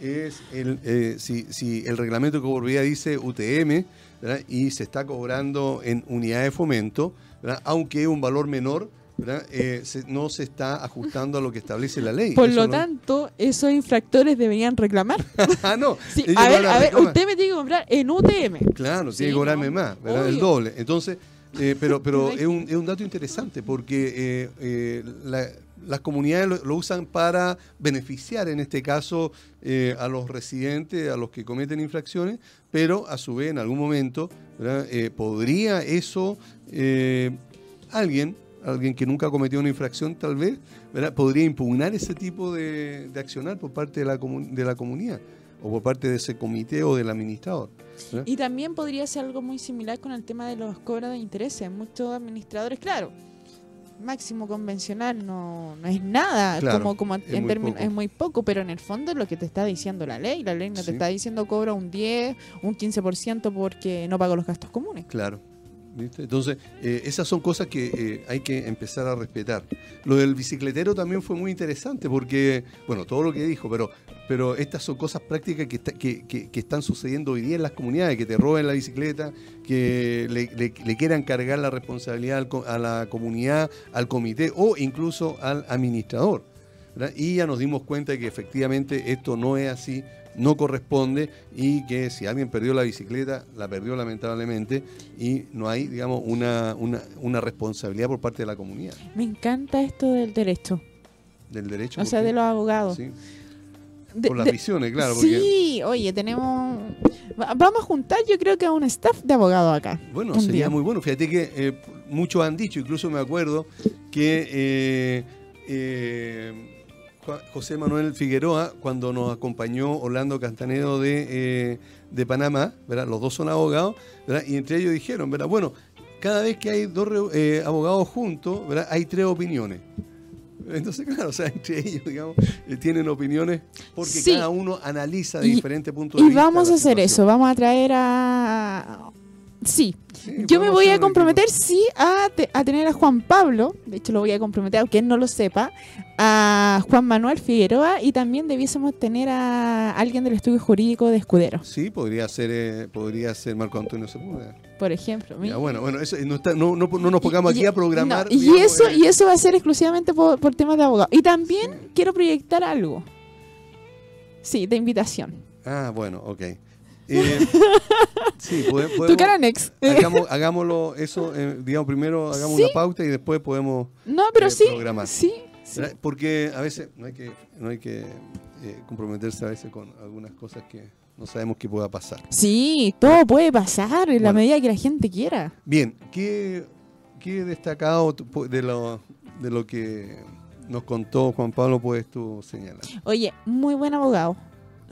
Speaker 1: es el, eh, si, el reglamento de copropiedad dice UTM y se está cobrando en unidad de fomento, aunque un valor menor, eh, no se está ajustando a lo que establece la ley.
Speaker 2: Por lo tanto, esos infractores deberían reclamar.
Speaker 1: ah, no.
Speaker 2: a ver, a ver, usted me tiene que comprar en UTM.
Speaker 1: Claro, tiene que cobrarme más, ¿verdad? El doble. Entonces, Eh, pero pero es, un, es un dato interesante porque eh, la, las comunidades lo, usan para beneficiar, en este caso, eh, a los residentes, a los que cometen infracciones, pero a su vez, en algún momento, eh, podría eso, eh, alguien, alguien que nunca cometió una infracción, tal vez, podría impugnar ese tipo de, accionar por parte de la, de la comunidad o por parte de ese comité o del administrador.
Speaker 2: Y también podría ser algo muy similar con el tema de los cobros de intereses. Muchos administradores, claro, máximo convencional no, no es nada, como, como es, en muy es muy poco, pero en el fondo es lo que te está diciendo la ley. La ley no te está diciendo cobra un 10, un 15% porque no pago los gastos comunes.
Speaker 1: Claro. Entonces, eh, esas son cosas que eh, hay que empezar a respetar. Lo del bicicletero también fue muy interesante porque, bueno, todo lo que dijo, pero, pero estas son cosas prácticas que, están sucediendo hoy día en las comunidades, que te roben la bicicleta, que le, quieran cargar la responsabilidad a la comunidad, al comité o incluso al administrador. Y ya nos dimos cuenta de que efectivamente esto no es así no corresponde y que si alguien perdió la bicicleta, la perdió lamentablemente y no hay, digamos, una, una, responsabilidad por parte de la comunidad.
Speaker 2: Me encanta esto del derecho.
Speaker 1: ¿Del derecho?
Speaker 2: O sea, de los abogados.
Speaker 1: Sí. por las visiones, claro.
Speaker 2: Sí, oye, tenemos... Vamos a juntar yo creo que a un staff de abogados acá.
Speaker 1: Bueno, sería muy bueno. Fíjate que eh, muchos han dicho, incluso me acuerdo, que... Eh, eh, José Manuel Figueroa cuando nos acompañó Orlando Castanedo de, eh, de Panamá, ¿verdad? los dos son abogados, ¿verdad? y entre ellos dijeron, ¿verdad? bueno, cada vez que hay dos eh, abogados juntos, ¿verdad? hay tres opiniones. Entonces, claro, o sea, entre ellos, digamos, eh, tienen opiniones porque cada uno analiza de diferentes puntos de
Speaker 2: vista. Y vamos a hacer eso, vamos a traer a Sí. Yo me voy a comprometer, sí, a, a, tener a Juan Pablo, de hecho lo voy a comprometer, aunque él no lo sepa, a Juan Manuel Figueroa y también debiésemos tener a alguien del estudio jurídico de Escudero.
Speaker 1: Sí, podría ser eh, podría ser Marco Antonio Sepúlveda.
Speaker 2: Por ejemplo.
Speaker 1: bueno, bueno, eso, no, está, no, no, nos pongamos aquí a programar.
Speaker 2: y, eso, y eso va a ser exclusivamente por, por temas de abogado. Y también quiero proyectar algo. Sí, de invitación.
Speaker 1: Ah, bueno, ok. Eh,
Speaker 2: sí, podemos, tu cara next.
Speaker 1: hagámoslo eso, eh, digamos, primero hagamos una pauta y después podemos
Speaker 2: no, pero eh, sí, programar. Sí,
Speaker 1: Porque a veces no hay que, no hay que comprometerse a veces con algunas cosas que no sabemos qué pueda pasar.
Speaker 2: Sí, todo puede pasar en la medida que la gente quiera.
Speaker 1: Bien, ¿qué, qué destacado de lo, de lo que nos contó Juan Pablo puedes tú señalar?
Speaker 2: Oye, muy buen abogado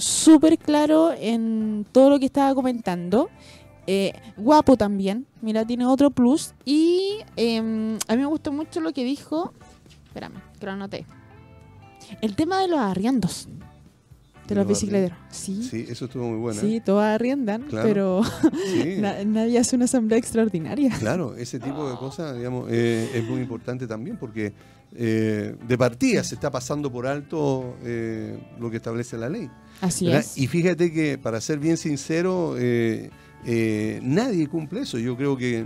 Speaker 2: súper claro en todo lo que estaba comentando. Eh, guapo también, mira, tiene otro plus. Y em, a mí me gustó mucho lo que dijo. Espérame, que lo anoté. El tema de los arriendos. De los bicicleteros. Sí.
Speaker 1: sí, eso estuvo muy bueno.
Speaker 2: Sí, todos arriendan, pero nadie hace una asamblea extraordinaria.
Speaker 1: Claro, ese tipo de cosas, digamos, eh, es muy importante también porque eh, de partida se está pasando por alto lo que establece la ley.
Speaker 2: Así es.
Speaker 1: Y fíjate que, para ser bien sincero, eh, eh, nadie cumple eso. Yo creo que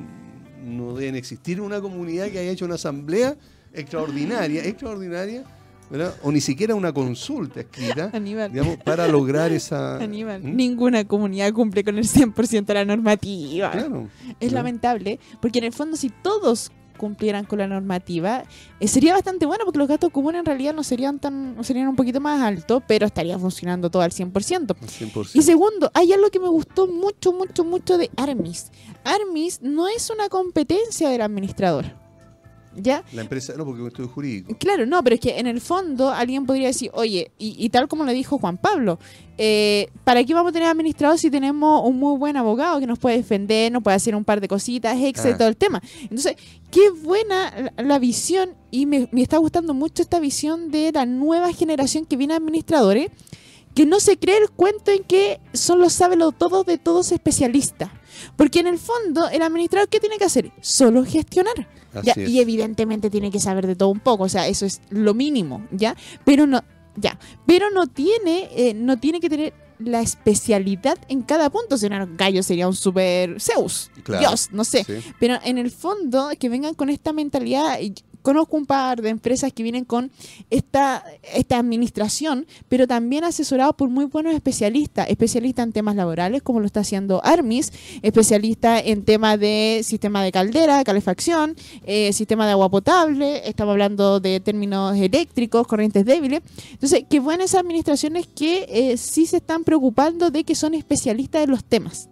Speaker 1: no deben existir una comunidad que haya hecho una asamblea extraordinaria, extraordinaria, ¿verdad? o ni siquiera una consulta escrita digamos, para lograr esa...
Speaker 2: Aníbal, ¿Mm? ninguna comunidad cumple con el 100% de la normativa. Claro, es lamentable, porque en el fondo si todos cumplieran con la normativa, eh, sería bastante bueno porque los gastos comunes en realidad no serían tan serían un poquito más altos, pero estaría funcionando todo al 100%. Y segundo, hay algo que me gustó mucho, mucho, mucho de Armis. Armis no es una competencia del administrador. ¿Ya?
Speaker 1: La empresa, no, porque es un estudio jurídico.
Speaker 2: Claro, no, pero es que en el fondo alguien podría decir, oye, y, tal como le dijo Juan Pablo, eh, ¿para qué vamos a tener administrados si tenemos un muy buen abogado que nos puede defender, nos puede hacer un par de cositas, etcétera, ah. todo el tema? Entonces, qué buena la, visión, y me, me, está gustando mucho esta visión de la nueva generación que viene administradores, que no se cree el cuento en que son los sábelo todos de todos especialistas. Porque en el fondo, el administrador, ¿qué tiene que hacer? Solo gestionar. y evidentemente tiene que saber de todo un poco, o sea, eso es lo mínimo, ¿ya? Pero no, ya, pero no tiene, eh, no tiene que tener la especialidad en cada punto. Si no, gallo sería un super Zeus, Dios, no sé. Pero en el fondo, que vengan con esta mentalidad, conozco un par de empresas que vienen con esta, esta administración, pero también asesorados por muy buenos especialistas, especialistas en temas laborales, como lo está haciendo Armis, especialistas en temas de sistema de caldera, calefacción, eh, sistema de agua potable, estamos hablando de términos eléctricos, corrientes débiles. Entonces, qué buenas administraciones que eh, sí se están preocupando de que son especialistas en los temas.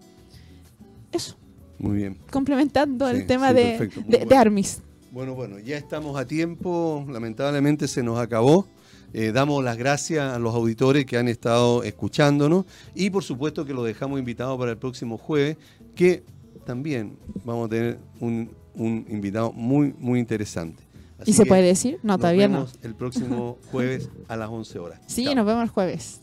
Speaker 2: Eso.
Speaker 1: Muy bien.
Speaker 2: Complementando el tema de, de, Armis.
Speaker 1: Bueno, bueno, ya estamos a tiempo. Lamentablemente se nos acabó. Eh, damos las gracias a los auditores que han estado escuchándonos y por supuesto que los dejamos invitados para el próximo jueves, que también vamos a tener un, un invitado muy, muy interesante.
Speaker 2: ¿Y se puede decir? No, todavía no.
Speaker 1: el próximo jueves a las 11 horas.
Speaker 2: Sí, nos vemos el jueves.